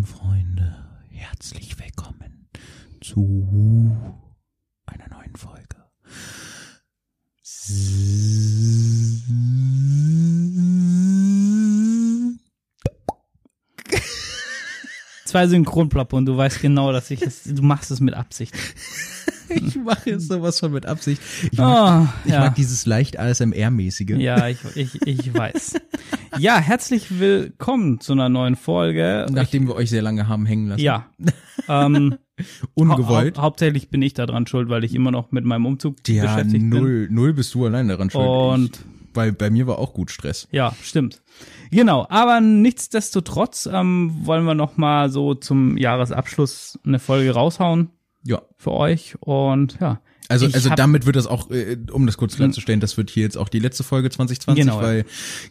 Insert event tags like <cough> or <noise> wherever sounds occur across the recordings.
lieben Freunde, herzlich willkommen zu einer neuen Folge. Zwei Synchronplappe und du weißt genau, dass ich es, du machst es mit Absicht. Ich mache jetzt sowas von mit Absicht. Ich mag, Oh, ich ja. mag dieses leicht ASMR-mäßige. Ja, ich, ich, ich weiß. Ja, herzlich willkommen zu einer neuen Folge. Nachdem wir euch sehr lange haben hängen lassen. Ja. Ähm, <laughs> Ungewollt. hau hau hauptsächlich bin ich daran schuld, weil ich immer noch mit meinem Umzug ja, beschäftigt bin. null, null bist du allein daran schuld. Und- ich, weil bei mir war auch gut Stress. Ja, stimmt. Genau, aber nichtsdestotrotz ähm, wollen wir noch mal so zum Jahresabschluss eine Folge raushauen Ja. für euch und ja. Also, Ich also damit wird das auch, äh, um das kurz klarzustellen, das wird hier jetzt auch die letzte Folge 2020, Genau, ja. weil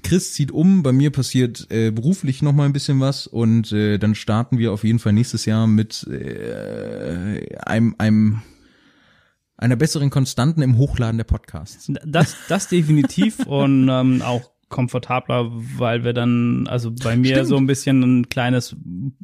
Chris zieht um, bei mir passiert äh, beruflich noch mal ein bisschen was und äh, dann starten wir auf jeden Fall nächstes Jahr mit äh, einem, einem einer besseren Konstanten im Hochladen der Podcasts. Das, das definitiv und ähm, auch komfortabler, weil wir dann, also bei mir Stimmt. so ein bisschen ein kleines,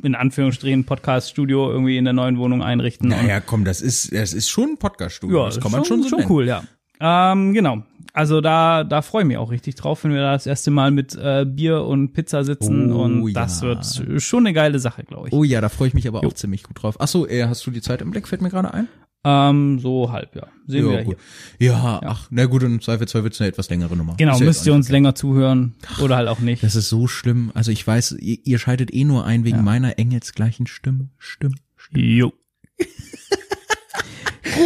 in Anführungsstrichen, Podcast-Studio irgendwie in der neuen Wohnung einrichten. Naja, komm, das ist, das ist schon ein Podcast-Studio. ja, das kann man schon, so schon nennen. cool, ja. Ähm, genau. Also da, da freue ich mich auch richtig drauf, wenn wir da das erste Mal mit äh, Bier und Pizza sitzen Oh, und ja. das wird schon eine geile Sache, glaube ich. Oh ja, da freue ich mich aber Jo. auch ziemlich gut drauf. Ach so, äh, hast du die Zeit im Blick? Fällt mir gerade ein. Ähm, so halb, ja. Sehen wir ja, hier. gut. Ja, ach, na gut, im Zweifelsfall wird's eine etwas längere Nummer. Genau, ja müsst ihr uns länger zuhören oder halt auch nicht. Das ist so schlimm. Also ich weiß, ihr, ihr schaltet eh nur ein wegen meiner engelsgleichen Stimme. Stimme. Jo. <laughs>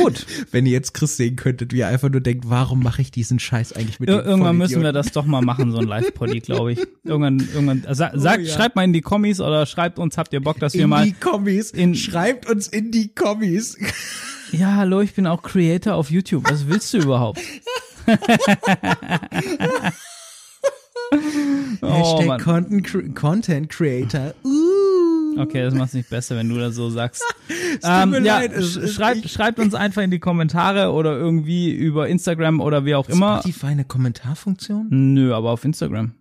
Gut. Wenn ihr jetzt Chris sehen könntet, wie er einfach nur denkt, warum mache ich diesen Scheiß eigentlich mit Ir irgendwann müssen wir das doch mal machen, so ein Live-Poddy, <laughs> glaube ich. Irgendwann, irgendwann, sa sagt, Oh ja. schreibt mal in die Kommis oder schreibt uns, habt ihr Bock, dass wir in mal, die Kommis. in- Schreibt uns in die Kommis. Ja, hallo, ich bin auch Creator auf YouTube. Was willst du überhaupt? <laughs> oh, Hashtag. Content, Content Creator. Uh. Okay, das macht's nicht besser, wenn du das so sagst. <laughs> Ähm, ja, leid, es sch ist schreibt, schreibt uns einfach in die Kommentare oder irgendwie über Instagram oder wie auch immer. Spotify eine Kommentarfunktion? Nö, aber auf Instagram.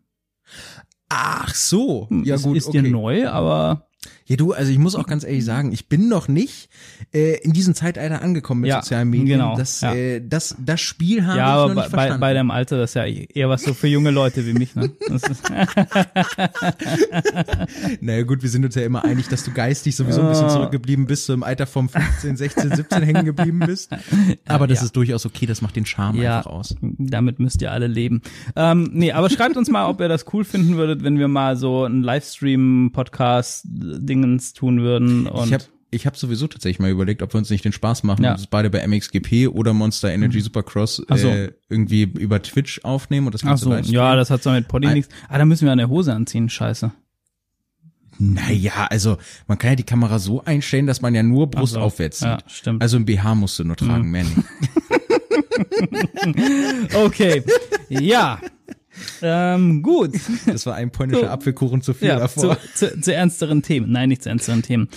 Ach so. Hm, Ja ist, gut, ist okay. dir neu, aber Ja, du, also ich muss auch ganz ehrlich sagen, ich bin noch nicht äh, in diesem Zeitalter angekommen mit Ja, sozialen Medien. genau, Das, ja. äh, das, das Spiel habe ja, ich noch aber nicht bei, bei, verstanden. bei deinem Alter, das ist ja eher was so für junge Leute wie mich, ne? <laughs> Naja gut, wir sind uns ja immer einig, dass du geistig sowieso ein bisschen zurückgeblieben bist, so im Alter vom 15, 16, 17 hängen geblieben bist. <laughs> Aber das Ja. ist durchaus okay, das macht den Charme ja, einfach aus. damit müsst ihr alle leben. Ähm, nee, aber schreibt uns mal, ob ihr das cool finden würdet, wenn wir mal so einen Livestream-Podcast-Dingens tun würden. Und Ich habe ich hab sowieso tatsächlich mal überlegt, ob wir uns nicht den Spaß machen, Ja. und das beide bei MXGP oder Monster Energy Supercross Ach so. äh, irgendwie über Twitch aufnehmen und das Ach Ganze so, livestreamen. ja, das hat so mit Poddy nichts. Ah, da müssen wir eine Hose anziehen, scheiße. Naja, also man kann ja die Kamera so einstellen, dass man ja nur Brust so, aufwärts sieht. ja, stimmt. Also ein BH musst du nur tragen, mehr nicht. <laughs> Okay, ja. Ähm, gut. Das war ein polnischer So. Apfelkuchen zu viel Ja, davor. zu, zu, zu ernsteren Themen. Nein, nicht zu ernsteren Themen.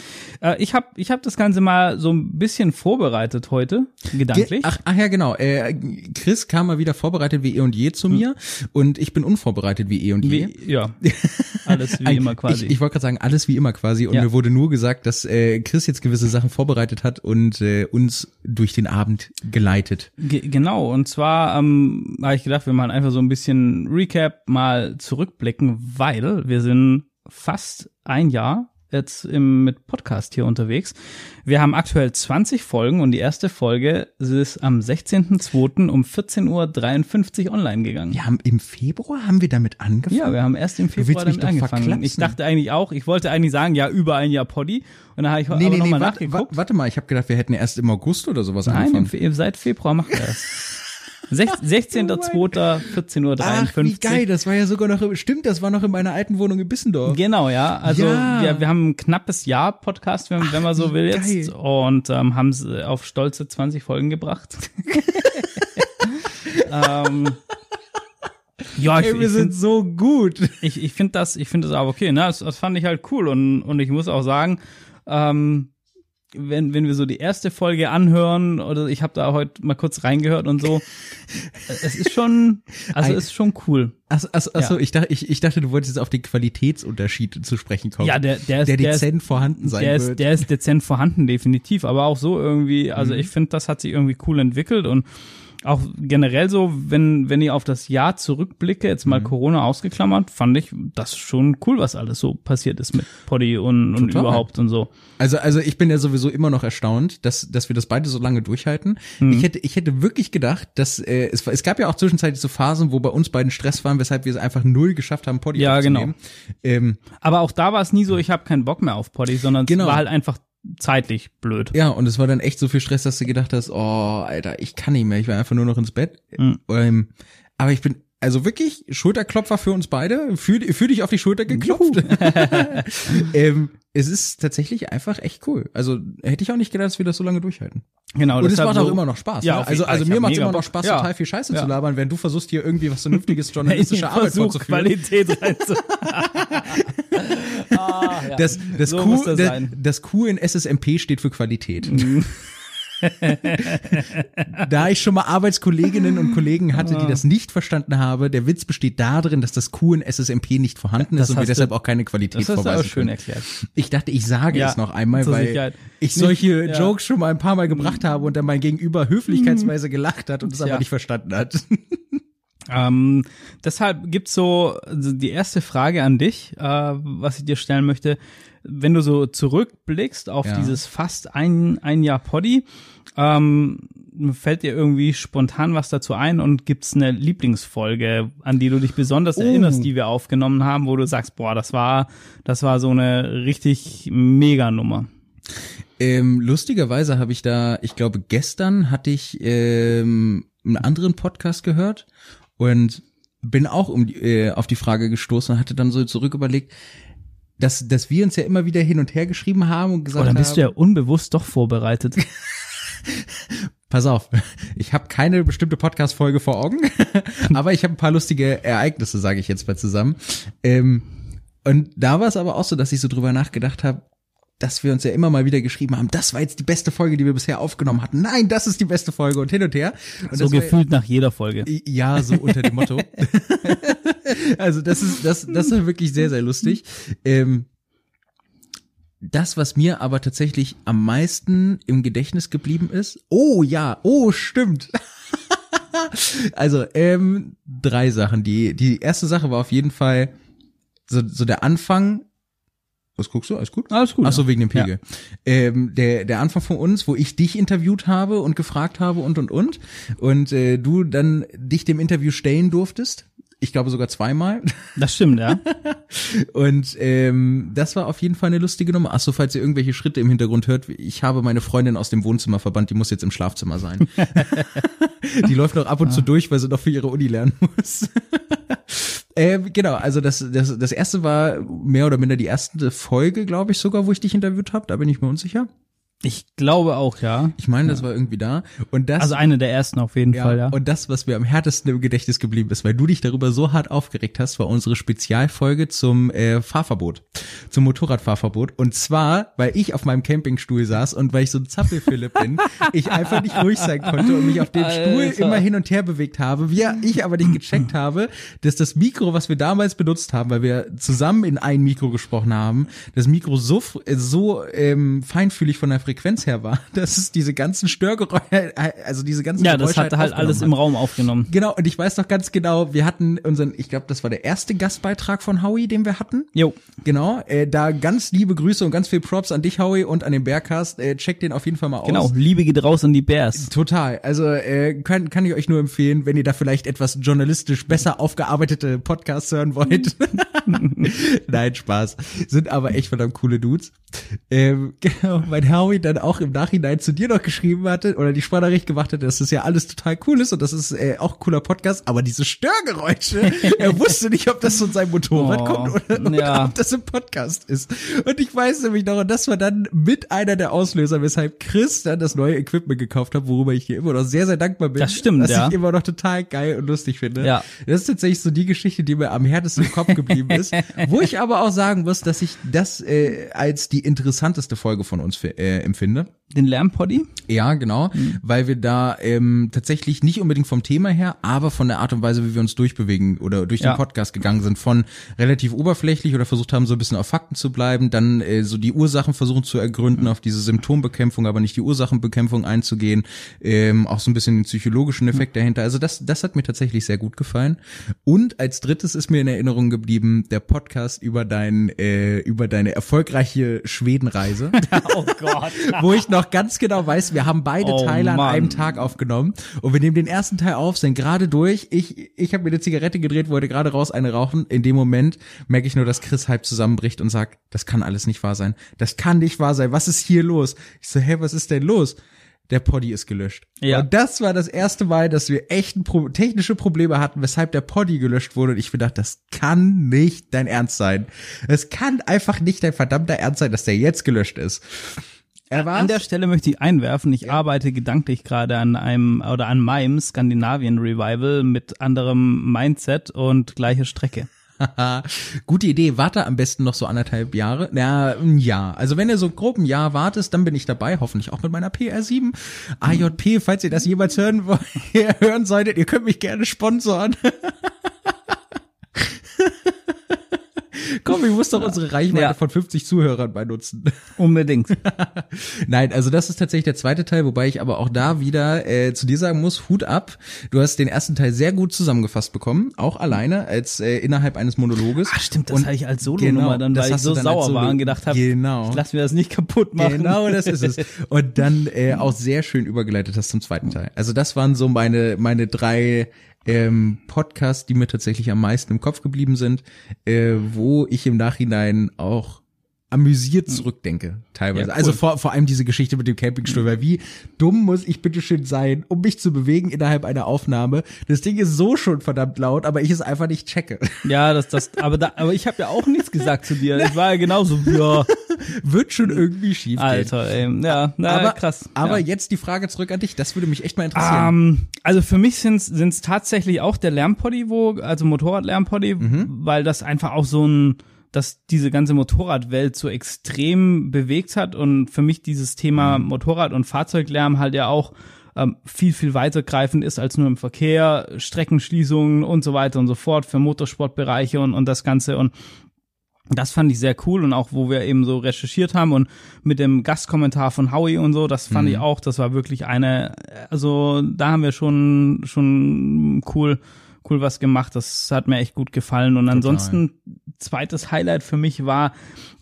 Äh, ich habe ich hab das Ganze mal so ein bisschen vorbereitet heute, gedanklich. Ach, ach ja, genau. Äh, Chris kam mal wieder vorbereitet wie eh und je zu mir und ich bin unvorbereitet wie eh und je. Hm. wie, ja, alles wie <laughs> immer quasi. Ich, ich wollte gerade sagen, alles wie immer quasi. Und Ja. mir wurde nur gesagt, dass äh, Chris jetzt gewisse Sachen vorbereitet hat und äh, uns durch den Abend geleitet. Ge genau, und zwar ähm, habe ich gedacht, wir machen einfach so ein bisschen Recap, mal zurückblicken, weil wir sind fast ein Jahr jetzt im, mit Podcast hier unterwegs. Wir haben aktuell 20 Folgen und die erste Folge ist am 16.02. um 14.53 Uhr online gegangen. Wir haben im Februar haben wir damit angefangen. Ja, wir haben erst im Februar damit doch angefangen. verklapsen. Ich dachte eigentlich auch, ich wollte eigentlich sagen, ja, über ein Jahr Poddy. Und dann habe ich nee, aber nee, nee, nochmal warte, wa- nachgeguckt. warte mal, ich habe gedacht, wir hätten erst im August oder sowas Nein, angefangen. Fe- seit Februar machen wir das. <laughs> Sech- <laughs> 16.02.14.53 Uhr. Ach, wie geil, das war ja sogar noch, im- stimmt, das war noch in meiner alten Wohnung in Bissendorf. Genau, ja. Also Ja. Wir, wir haben ein knappes Jahr Podcast, wenn, wenn man so will jetzt. geil. Und ähm, haben es auf stolze 20 Folgen gebracht. <laughs> ähm, ja, ich, Ey, wir ich sind finde so gut. ich, ich find das, ich finde das aber okay. Ne? Das, das fand ich halt cool. Und, und ich muss auch sagen, ähm, wenn, wenn wir so die erste Folge anhören oder ich habe da heute mal kurz reingehört und so, <laughs> es ist schon, also Ein- es ist schon cool. Achso, achso, achso Ja. ich, dachte, ich, ich dachte, du wolltest jetzt auf den Qualitätsunterschied zu sprechen kommen. Ja, der, der ist, der der ist, dezent vorhanden sein der ist, wird. der ist dezent vorhanden, definitiv, aber auch so irgendwie, also ich finde, das hat sich irgendwie cool entwickelt und auch generell so, wenn, wenn ich auf das Jahr zurückblicke, jetzt mal Corona ausgeklammert, fand ich das schon cool, was alles so passiert ist mit Poddy und, und Total. überhaupt und so. Also, also ich bin ja sowieso immer noch erstaunt, dass, dass wir das beide so lange durchhalten. Mhm. Ich hätte, ich hätte wirklich gedacht, dass äh, es, es gab ja auch zwischenzeitlich so Phasen, wo bei uns beiden Stress waren, weshalb wir es einfach null geschafft haben, Poddy Ja, aufzunehmen. Ähm, Aber auch da war es nie so, ich habe keinen Bock mehr auf Poddy, sondern Genau. es war halt einfach zeitlich blöd. ja, und es war dann echt so viel Stress, dass du gedacht hast, oh, Alter, ich kann nicht mehr, ich will einfach nur noch ins Bett. Mhm. Ähm, aber ich bin also wirklich Schulterklopfer für uns beide. Fühl, fühl dich auf die Schulter geklopft. <laughs> ähm, es ist tatsächlich einfach echt cool. Also hätte ich auch nicht gedacht, dass wir das so lange durchhalten. Genau, Und es macht so, auch immer noch Spaß. Ja, ne? Also, also mir macht mega immer noch. Spaß, Ja. total viel Scheiße Ja. zu labern, während du versuchst hier irgendwie was vernünftiges <laughs> journalistische Arbeit vorzuführen. Qualität <laughs> reinzu. <laughs> ah, ja. Das, das, So Q, das das. Mhm. Q in SSMP steht für Qualität. Da ich schon mal Arbeitskolleginnen und Kollegen hatte, die das nicht verstanden habe, der Witz besteht darin, dass das Q in SSMP nicht vorhanden Das ist und wir deshalb auch keine Qualität Das hast vorweisen auch schön erklärt. Ich dachte, ich sage Ja, es noch einmal, weil Sicherheit. ich solche ja. Jokes schon mal ein paar Mal gebracht habe und dann mein Gegenüber höflichkeitsweise gelacht hat und es aber nicht verstanden hat. <laughs> Ähm, deshalb gibt's so also die erste Frage an dich, äh, was ich dir stellen möchte. Wenn du so zurückblickst auf Ja. dieses fast ein, ein Jahr Poddy, ähm, fällt dir irgendwie spontan was dazu ein und gibt's eine Lieblingsfolge, an die du dich besonders Oh. erinnerst, die wir aufgenommen haben, wo du sagst, boah, das war, das war so eine richtig mega Nummer. Ähm, lustigerweise habe ich da, ich glaube, gestern hatte ich ähm, einen anderen Podcast gehört und bin auch um die, äh, auf die Frage gestoßen und hatte dann so zurück überlegt, dass, dass wir uns ja immer wieder hin und her geschrieben haben und gesagt Oh, dann bist haben, du ja unbewusst doch vorbereitet. <laughs> pass auf, ich habe keine bestimmte Podcast-Folge vor Augen, <laughs> aber ich habe ein paar lustige Ereignisse, sage ich jetzt mal zusammen. Ähm, und da war es aber auch so, dass ich so drüber nachgedacht habe, dass wir uns ja immer mal wieder geschrieben haben, das war jetzt die beste Folge, die wir bisher aufgenommen hatten. Nein, das ist die beste Folge und hin und her. Und so das war- gefühlt nach jeder Folge. ja, so unter dem Motto. <laughs> also das ist das das ist wirklich sehr sehr lustig. Ähm, das, was mir aber tatsächlich am meisten im Gedächtnis geblieben ist. Oh ja, oh stimmt. <laughs> also ähm, drei Sachen. Die die erste Sache war auf jeden Fall so so der Anfang. Was guckst du? Alles gut? Alles gut. Ach so, wegen dem Pegel. Ähm, der, der Anfang von uns, wo ich dich interviewt habe und gefragt habe und, und, und. Und äh, du dann dich dem Interview stellen durftest. Ich glaube sogar zweimal. <laughs> Das stimmt, ja. Und ähm, das war auf jeden Fall eine lustige Nummer. Ach so, falls ihr irgendwelche Schritte im Hintergrund hört, ich habe meine Freundin aus dem Wohnzimmer verbannt, die muss jetzt im Schlafzimmer sein. <laughs> die läuft noch ab und zu durch, weil sie noch für ihre Uni lernen muss. Ähm, genau, also das, das, das erste war mehr oder minder die erste Folge, glaube ich sogar, wo ich dich interviewt habe. Da bin ich mir unsicher. Ich glaube auch, ja. Ich meine, das war irgendwie da. Und das, Also eine der ersten auf jeden ja, Fall, ja. Und das, was mir am härtesten im Gedächtnis geblieben ist, weil du dich darüber so hart aufgeregt hast, war unsere Spezialfolge zum äh, Fahrverbot, zum Motorradfahrverbot. Und zwar, weil ich auf meinem Campingstuhl saß und weil ich so ein Zappelphilipp bin, <laughs> ich einfach nicht ruhig sein konnte und mich auf dem Stuhl immer hin und her bewegt habe. Wir, ich aber nicht gecheckt habe, dass das Mikro, was wir damals benutzt haben, weil wir zusammen in ein Mikro gesprochen haben, das Mikro so, äh, so ähm, feinfühlig von der Frequenz her war, <laughs> dass es diese ganzen Störgeräusche, also diese ganzen ja, das Geräusche hatte halt aufgenommen alles hat. im Raum aufgenommen. Genau, und ich weiß noch ganz genau, wir hatten unseren, ich glaube, das war der erste Gastbeitrag von Howie, den wir hatten. Jo. Genau, äh, da ganz liebe Grüße und ganz viel Props an dich, Howie, und an den Bearcast. Äh, checkt den auf jeden Fall mal Genau, aus. Liebe geht raus an die Bears. Total. Also äh, kann, kann ich euch nur empfehlen, wenn ihr da vielleicht etwas journalistisch besser aufgearbeitete Podcasts hören wollt. <laughs> <laughs> Nein, Spaß. Sind aber echt verdammt coole Dudes. Ähm, genau, weil Howie dann auch im Nachhinein zu dir noch geschrieben hatte oder die Sprachnachricht gemacht hatte, dass das ja alles total cool ist und das ist äh, auch ein cooler Podcast, aber diese Störgeräusche, <laughs> er wusste nicht, ob das von seinem Motorrad Oh, kommt oder, oder ja. ob das im Podcast ist. Und ich weiß nämlich noch, und das war dann mit einer der Auslöser, weshalb Chris dann das neue Equipment gekauft hat, worüber ich hier immer noch sehr, sehr dankbar bin. Das stimmt, was ja. ich immer noch total geil und lustig finde. Ja. Das ist tatsächlich so die Geschichte, die mir am härtesten im Kopf geblieben <laughs> ist. Wo ich aber auch sagen muss, dass ich das äh, als die interessanteste Folge von uns äh, empfinde. Den Lärmpoddy? Ja, genau, mhm. weil wir da ähm, tatsächlich nicht unbedingt vom Thema her, aber von der Art und Weise, wie wir uns durchbewegen oder durch ja. den Podcast gegangen sind, von relativ oberflächlich oder versucht haben, so ein bisschen auf Fakten zu bleiben, dann äh, so die Ursachen versuchen zu ergründen, mhm. auf diese Symptombekämpfung, aber nicht die Ursachenbekämpfung einzugehen, ähm, auch so ein bisschen den psychologischen Effekt mhm. dahinter. Also das, das hat mir tatsächlich sehr gut gefallen. Und als drittes ist mir in Erinnerung geblieben der Podcast über dein, äh, über deine erfolgreiche Schwedenreise. <laughs> oh Gott. wo ich noch noch ganz genau weiß, wir haben beide oh, Teile an einem Tag aufgenommen und wir nehmen den ersten Teil auf, sind gerade durch. Ich, ich habe mir eine Zigarette gedreht, wollte gerade raus eine rauchen. In dem Moment merke ich nur, dass Chris halb zusammenbricht und sagt, das kann alles nicht wahr sein. Das kann nicht wahr sein. Was ist hier los? Ich so, hä, was ist denn los? der Poddy ist gelöscht. Ja. Und das war das erste Mal, dass wir echt Pro technische Probleme hatten, weshalb der Poddy gelöscht wurde. Und ich mir dachte, das kann nicht dein Ernst sein. Es kann einfach nicht dein verdammter Ernst sein, dass der jetzt gelöscht ist. Er war's? An der Stelle möchte ich einwerfen, ich ja. arbeite gedanklich gerade an einem oder an meinem Skandinavien Revival mit anderem Mindset und gleiche Strecke. <laughs> Gute Idee. Warte am besten noch so anderthalb Jahre. Na, ein Jahr. Also wenn ihr so grob ein Jahr wartest, dann bin ich dabei. Hoffentlich auch mit meiner PR7. AJP, falls ihr das jemals hören, <laughs> hören solltet, ihr könnt mich gerne sponsoren. <laughs> Komm, ich muss doch unsere Reichweite ja. von 50 Zuhörern bei nutzen. Unbedingt. <laughs> Nein, also das ist tatsächlich der zweite Teil, wobei ich aber auch da wieder äh, zu dir sagen muss, Hut ab. Du hast den ersten Teil sehr gut zusammengefasst bekommen, auch alleine als äh, innerhalb eines Monologes. Ach stimmt, das hatte ich als Solo-Nummer genau, dann, weil ich so sauer Solo war und gedacht habe, genau. ich lass mir das nicht kaputt machen. Genau, das ist es. <laughs> Und dann äh, auch sehr schön übergeleitet hast zum zweiten Teil. Also das waren so meine meine drei ähm, Podcasts, die mir tatsächlich am meisten im Kopf geblieben sind, äh, wo ich im Nachhinein auch amüsiert hm. zurückdenke, teilweise. Ja, also cool. Also vor, vor allem diese Geschichte mit dem Campingstuhl, weil wie dumm muss ich bitteschön sein, um mich zu bewegen innerhalb einer Aufnahme. Das Ding ist so schon verdammt laut, aber ich es einfach nicht checke. Ja, das, das, aber da, aber ich habe ja auch nichts gesagt zu dir. <laughs> Ich war ja genauso, ja. Wird schon irgendwie schief gehen. Alter, ey. Ja, na, aber, krass. Aber ja. jetzt die Frage zurück an dich. Das würde mich echt mal interessieren. Um, ähm, also für mich sind es tatsächlich auch der Lärmpoddy, wo, also Motorradlärmpoddy, mhm. weil das einfach auch so ein, dass diese ganze Motorradwelt so extrem bewegt hat und für mich dieses Thema mhm. Motorrad- und Fahrzeuglärm halt ja auch ähm, viel, viel weitergreifend ist als nur im Verkehr, Streckenschließungen und so weiter und so fort für Motorsportbereiche und, und das Ganze und das fand ich sehr cool und auch wo wir eben so recherchiert haben und mit dem Gastkommentar von Howie und so, das fand mhm. ich auch, das war wirklich eine, also da haben wir schon schon cool cool was gemacht. Das hat mir echt gut gefallen. Und Total. ansonsten, zweites Highlight für mich war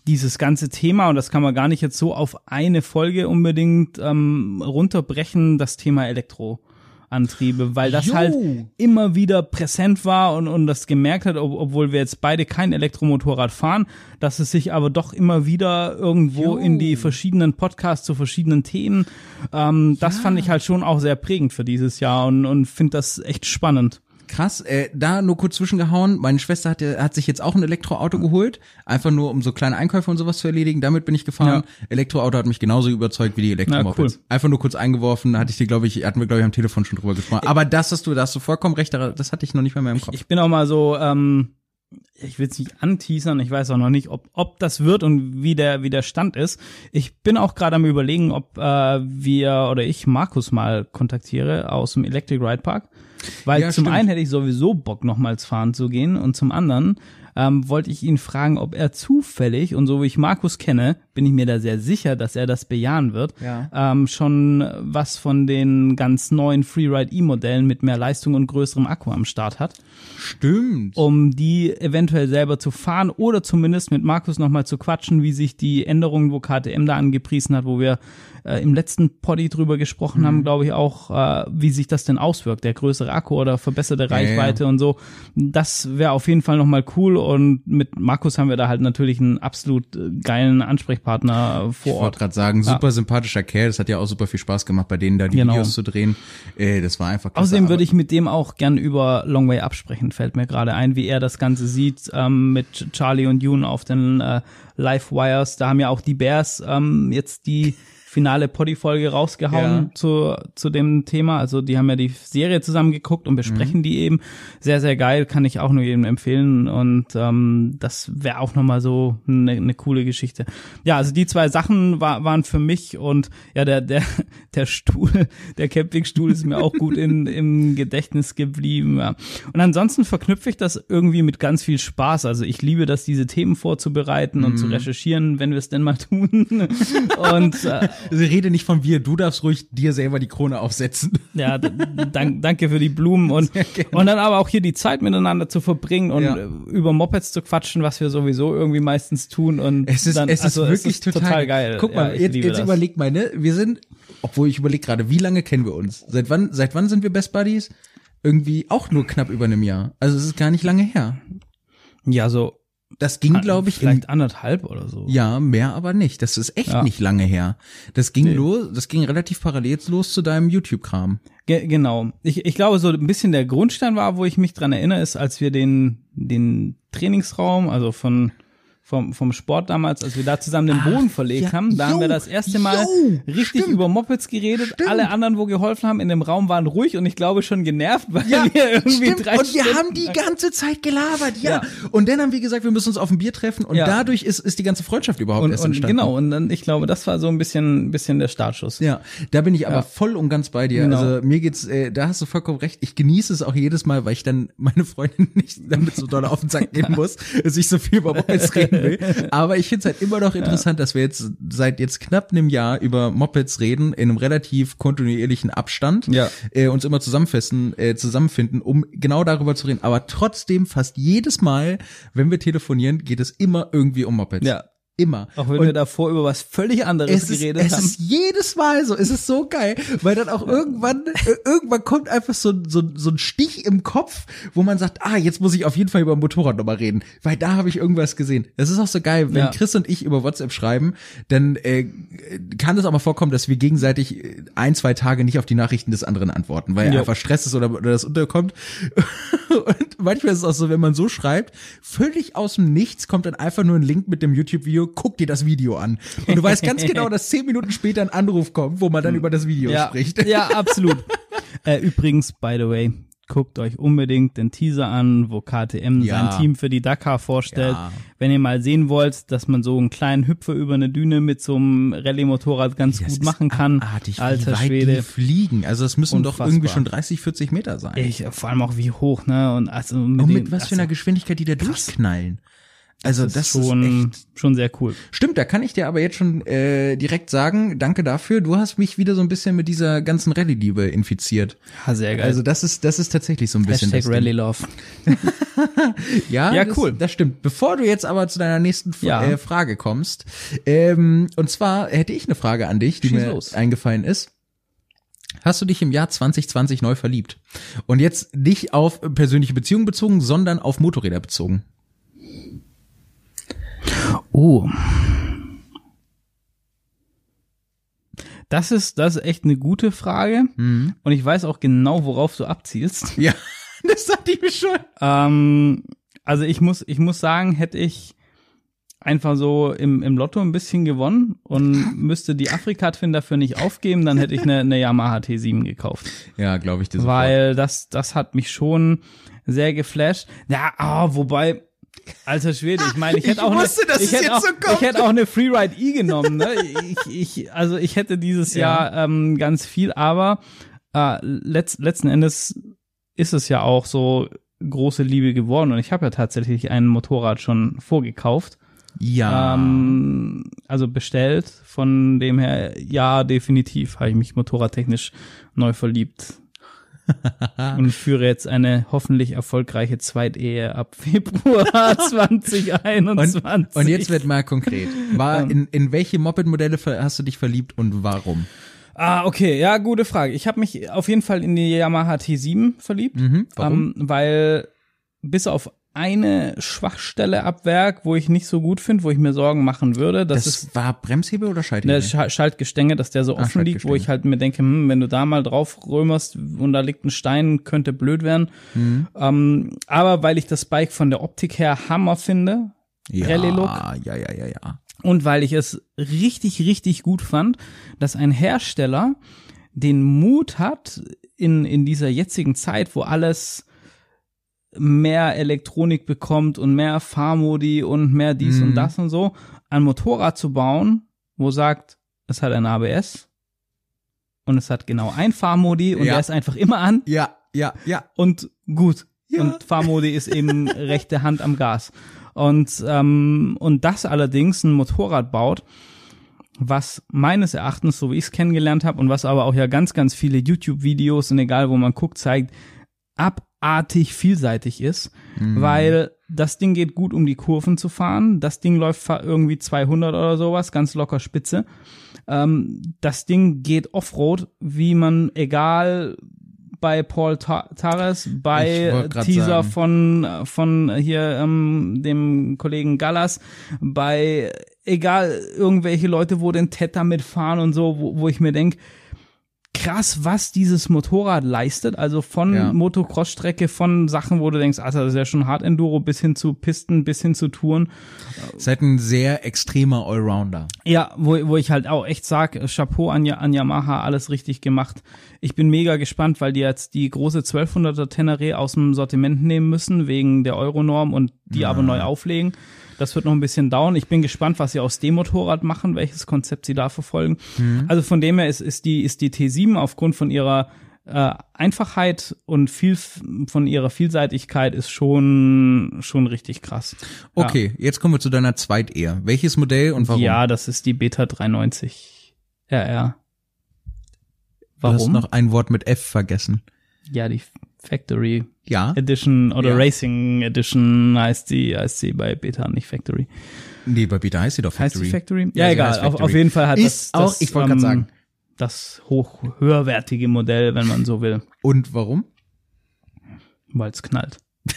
dieses ganze Thema, und das kann man gar nicht jetzt so auf eine Folge unbedingt ähm, runterbrechen, das Thema Elektro. Antriebe, weil das jo. halt immer wieder präsent war und, und das gemerkt hat, ob, obwohl wir jetzt beide kein Elektromotorrad fahren, dass es sich aber doch immer wieder irgendwo jo. in die verschiedenen Podcasts zu verschiedenen Themen, ähm, ja. das fand ich halt schon auch sehr prägend für dieses Jahr und, und finde das echt spannend. Krass, äh, da nur kurz zwischengehauen. Meine Schwester hat, hat sich jetzt auch ein Elektroauto geholt, einfach nur um so kleine Einkäufe und sowas zu erledigen. Damit bin ich gefahren. Ja. Elektroauto hat mich genauso überzeugt wie die Elektromopeds. Cool. Einfach nur kurz eingeworfen, hatte ich dir, glaube ich, hatten wir, glaube ich, am Telefon schon drüber gesprochen. Aber das hast du, da hast du vollkommen recht, das hatte ich noch nicht mehr in meinem Kopf. Ich, ich bin auch mal so, ähm, ich will es nicht anteasern, ich weiß auch noch nicht, ob, ob das wird und wie der, wie der Stand ist. Ich bin auch gerade am überlegen, ob äh, wir oder ich Markus mal kontaktiere aus dem Electric Ride Park weil ja, zum stimmt. einen hätte ich sowieso Bock, nochmals fahren zu gehen und zum anderen ähm, wollte ich ihn fragen, ob er zufällig, und so wie ich Markus kenne, bin ich mir da sehr sicher, dass er das bejahen wird, ja. ähm, schon was von den ganz neuen Freeride E-Modellen mit mehr Leistung und größerem Akku am Start hat. Stimmt. Um die eventuell selber zu fahren oder zumindest mit Markus nochmal zu quatschen, wie sich die Änderungen, wo KTM da angepriesen hat, wo wir äh, im letzten Poddy drüber gesprochen mhm. haben, glaube ich auch, äh, wie sich das denn auswirkt, der größere Akku oder verbesserte Reichweite ja, ja. und so. Das wäre auf jeden Fall nochmal cool und mit Markus haben wir da halt natürlich einen absolut äh, geilen Ansprechpartner vor Ort. Ich wollte gerade sagen, super ja. sympathischer Kerl, das hat ja auch super viel Spaß gemacht, bei denen da die genau. Videos zu drehen. Äh, das war einfach klasse. Außerdem würde ich mit dem auch gern über Long Way absprechen, fällt mir gerade ein, wie er das Ganze sieht ähm, mit Charlie und June auf den äh, Live Wires. Da haben ja auch die Bears ähm, jetzt die <laughs> finale Poddy-Folge rausgehauen Ja. zu, zu dem Thema. Also die haben ja die Serie zusammen geguckt und besprechen Mhm. die eben. Sehr, sehr geil, kann ich auch nur jedem empfehlen. Und ähm, das wäre auch nochmal so eine, eine coole Geschichte. Ja, also die zwei Sachen war, waren für mich und ja, der, der, <laughs> der Stuhl, der Campingstuhl ist mir auch gut in, im Gedächtnis geblieben. Ja. Und ansonsten verknüpfe ich das irgendwie mit ganz viel Spaß. Also ich liebe das, diese Themen vorzubereiten und zu Mhm. recherchieren, wenn wir es denn mal tun. <laughs> und äh, Also rede nicht von wir, du darfst ruhig dir selber die Krone aufsetzen. ja, dank, danke für die Blumen und, und dann aber auch hier die Zeit miteinander zu verbringen und Ja. über Mopeds zu quatschen, was wir sowieso irgendwie meistens tun und Es ist, dann, es ist also wirklich total, geil. Guck mal, ja, jetzt, jetzt überleg mal, ne? Wir sind, obwohl ich überleg gerade, wie lange kennen wir uns? Seit wann, seit wann sind wir Best Buddies? Irgendwie auch nur knapp über einem Jahr. Also es ist gar nicht lange her. Ja, so Das ging, glaube ich, in, vielleicht anderthalb oder so. ja, mehr aber nicht. Das ist echt Ja. nicht lange her. Das ging Nee. los, das ging relativ parallel los zu deinem YouTube-Kram. Ge genau. Ich, ich glaube, so ein bisschen der Grundstein war, wo ich mich dran erinnere, ist, als wir den, den Trainingsraum, also von vom, vom Sport damals, als wir da zusammen den Boden verlegt ja. haben, da haben Jo, wir das erste Mal jo, richtig stimmt. über Mopeds geredet. Stimmt. Alle anderen, wo geholfen haben, in dem Raum waren ruhig und ich glaube schon genervt, weil wir irgendwie stimmt. drei und wir haben die ganze Zeit gelabert, ja. Ja. Und dann haben wir gesagt, wir müssen uns auf ein Bier treffen und Ja. dadurch ist, ist die ganze Freundschaft überhaupt und, erst und entstanden. genau, und dann, ich glaube, das war so ein bisschen, bisschen der Startschuss. Ja, da bin ich aber Ja. voll und ganz bei dir. Genau. Also mir geht's, äh, da hast du vollkommen recht. Ich genieße es auch jedes Mal, weil ich dann meine Freundin <laughs> nicht damit so doll auf den Sack gehen muss, dass ich so viel über Mopeds <laughs> reden will. Aber ich finde es halt immer noch <laughs> interessant, dass wir jetzt seit jetzt knapp einem Jahr über Mopeds reden, in einem relativ kontinuierlichen Abstand, Ja. äh, uns immer zusammenfesten, äh, zusammenfinden, um genau darüber zu reden. Aber trotzdem fast jedes Mal, wenn wir telefonieren, geht es immer irgendwie um Mopeds. Ja. Immer. Auch wenn Und wir davor über was völlig anderes es ist, geredet es haben. ist jedes Mal so, es ist so geil, weil dann auch irgendwann, äh, irgendwann kommt einfach so, so, so ein Stich im Kopf, wo man sagt, ah, jetzt muss ich auf jeden Fall über ein Motorrad nochmal reden, weil da habe ich irgendwas gesehen. Das ist auch so geil, wenn Ja. Chris und ich über WhatsApp schreiben, dann äh, kann es auch mal vorkommen, dass wir gegenseitig äh, ein, zwei Tage nicht auf die Nachrichten des anderen antworten, weil Jo. einfach Stress ist oder, oder das unterkommt. <laughs> Und manchmal ist es auch so, wenn man so schreibt, völlig aus dem Nichts kommt dann einfach nur ein Link mit dem YouTube-Video, guck dir das Video an. Und du weißt ganz genau, <laughs> dass zehn Minuten später ein Anruf kommt, wo man dann über das Video ja, spricht. Ja, absolut. <laughs> äh, übrigens, by the way, guckt euch unbedingt den Teaser an, wo KTM Ja. sein Team für die Dakar vorstellt. Ja. Wenn ihr mal sehen wollt, dass man so einen kleinen Hüpfer über eine Düne mit so einem Rallye-Motorrad ganz Das gut machen kann. abartig, Alter wie Schwede. die fliegen. Also das müssen doch Unfassbar. irgendwie schon 30, 40 Meter sein. Ich, vor allem auch wie hoch, ne? Und also mit, Und mit was für einer also, Geschwindigkeit die da durchknallen. Also das, ist, ist schon, echt schon sehr cool. Stimmt, da kann ich dir aber jetzt schon äh, direkt sagen, danke dafür. Du hast mich wieder so ein bisschen mit dieser ganzen Rallye-Liebe infiziert. Ja, sehr geil. Also das ist das ist tatsächlich so ein bisschen Hashtag. Rally Love. <laughs> Ja, Ja, das, cool. Das stimmt. Bevor du jetzt aber zu deiner nächsten F Ja. äh, Frage kommst, ähm, und zwar hätte ich eine Frage an dich, die Schieß mir los. eingefallen ist. Hast du dich im Jahr 2020 neu verliebt? Und jetzt nicht auf persönliche Beziehungen bezogen, sondern auf Motorräder bezogen. Oh. Das ist, das ist echt eine gute Frage. Mhm. Und ich weiß auch genau, worauf du abzielst. <laughs> Ja, das dachte ich mir schon. Ähm, also ich muss, ich muss sagen, hätte ich einfach so im, im Lotto ein bisschen gewonnen und <laughs> müsste die Afrika-Twin dafür nicht aufgeben, dann hätte ich eine, eine Yamaha T7 gekauft. Ja, glaube ich dir sofort. Weil das, das hat mich schon sehr geflasht. Ja, ah, wobei, alter Schwede, ich meine, ich hätte Ich auch wusste, eine, ich hätte auch, so ich hätte auch eine Freeride E genommen, ne? Ich, ich, also ich hätte dieses Ja. Jahr ähm, ganz viel, aber äh, letzt, letzten Endes ist es ja auch so große Liebe geworden und ich habe ja tatsächlich ein Motorrad schon vorgekauft. Ja. Ähm, also bestellt. Von dem her, ja, definitiv habe ich mich motorradtechnisch neu verliebt. Und führe jetzt eine hoffentlich erfolgreiche Zweitehe ab Februar <laughs> 2021. und, und jetzt wird mal konkret. War Ähm. in, in welche Moped-Modelle hast du dich verliebt und warum? Ah, okay, ja, gute Frage. Ich habe mich auf jeden Fall in die Yamaha T7 verliebt, Mhm, warum? Ähm, weil bis auf eine Schwachstelle ab Werk, wo ich nicht so gut finde, wo ich mir Sorgen machen würde, das, Das, ist war Bremshebel oder Schalthebel? der Sch- Schaltgestänge, dass der so Ah, offen liegt, wo ich halt mir denke, hm, wenn du da mal drauf römerst und da liegt ein Stein, könnte blöd werden. Mhm. Ähm, aber weil ich das Bike von der Optik her Hammer finde, ja, Rallye-Look. Ja, ja, ja, ja. und weil ich es richtig, richtig gut fand, dass ein Hersteller den Mut hat, in, in dieser jetzigen Zeit, wo alles mehr Elektronik bekommt und mehr Fahrmodi und mehr dies Mhm. und das und so, ein Motorrad zu bauen, wo sagt, es hat ein ABS und es hat genau ein Fahrmodi und Ja. der ist einfach immer an Ja, ja, ja. und gut. Ja. Und Fahrmodi ist eben <laughs> rechte Hand am Gas. Und, ähm, und das allerdings ein Motorrad baut, was meines Erachtens, so wie ich es kennengelernt habe und was aber auch ja ganz, ganz viele YouTube-Videos und egal wo man guckt, zeigt, abartig vielseitig ist, Mhm. weil das Ding geht gut um die Kurven zu fahren. Das Ding läuft irgendwie 200 oder sowas, ganz locker spitze. Ähm, das Ding geht Offroad, wie man egal bei Paul Ta Tares, bei Teaser sagen. von von hier ähm, dem Kollegen Gallas, bei egal irgendwelche Leute, wo den Ted damit fahren und so, wo, wo ich mir denk krass, was dieses Motorrad leistet. Also von Ja. Motocross-Strecke, von Sachen, wo du denkst, Alter, das ist ja schon Hard Enduro, bis hin zu Pisten, bis hin zu Touren. Ist halt ein sehr extremer Allrounder. Ja, wo, wo ich halt auch echt sag, Chapeau an, an Yamaha, alles richtig gemacht. Ich bin mega gespannt, weil die jetzt die große 1200er Tenere aus dem Sortiment nehmen müssen, wegen der Euronorm und die aber neu auflegen. Das wird noch ein bisschen dauern. Ich bin gespannt, was sie aus dem Motorrad machen, welches Konzept sie da verfolgen. Also von dem her ist, ist die, ist die T7 aufgrund von ihrer äh, Einfachheit und viel von ihrer Vielseitigkeit ist schon, schon richtig krass. Okay, jetzt kommen wir zu deiner Zweitehe. Welches Modell und warum? Ja, das ist die Beta 390 RR. du hast Warum? noch ein Wort mit F vergessen. Ja, die Factory Ja? Edition oder Ja. Racing Edition heißt sie, heißt sie bei Beta, nicht Factory. Nee, bei Beta heißt sie doch Heißt Factory. sie Factory? Ja, Ja, egal. heißt Auf, Factory. auf jeden Fall hat Ist das, auch- das, ich wollte grad sagen. das hoch höherwertige Modell, wenn man so will, Und warum? weil es knallt. <laughs>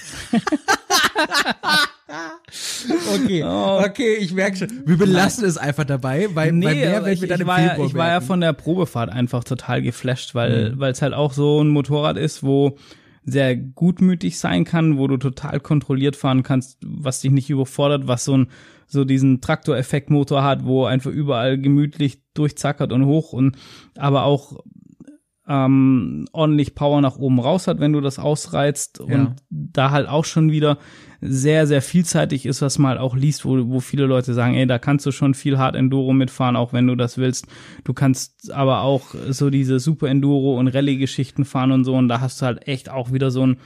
Okay, Oh. okay, ich merke schon. Wir belassen es einfach dabei, weil bei mehr ich, dann ich, im war ja, Februar ich war ja von der Probefahrt einfach total geflasht, weil Mhm. weil es halt auch so ein Motorrad ist, wo sehr gutmütig sein kann, wo du total kontrolliert fahren kannst, was dich nicht überfordert, was so ein so diesen Traktoreffektmotor hat, wo einfach überall gemütlich durchzackert und hoch und aber auch ähm, ordentlich Power nach oben raus hat, wenn du das ausreizt Ja. und da halt auch schon wieder sehr, sehr vielseitig ist, was man halt auch liest, wo, wo viele Leute sagen, ey, da kannst du schon viel Hard Enduro mitfahren, auch wenn du das willst. Du kannst aber auch so diese Super Enduro und Rallye-Geschichten fahren und so und da hast du halt echt auch wieder so einen,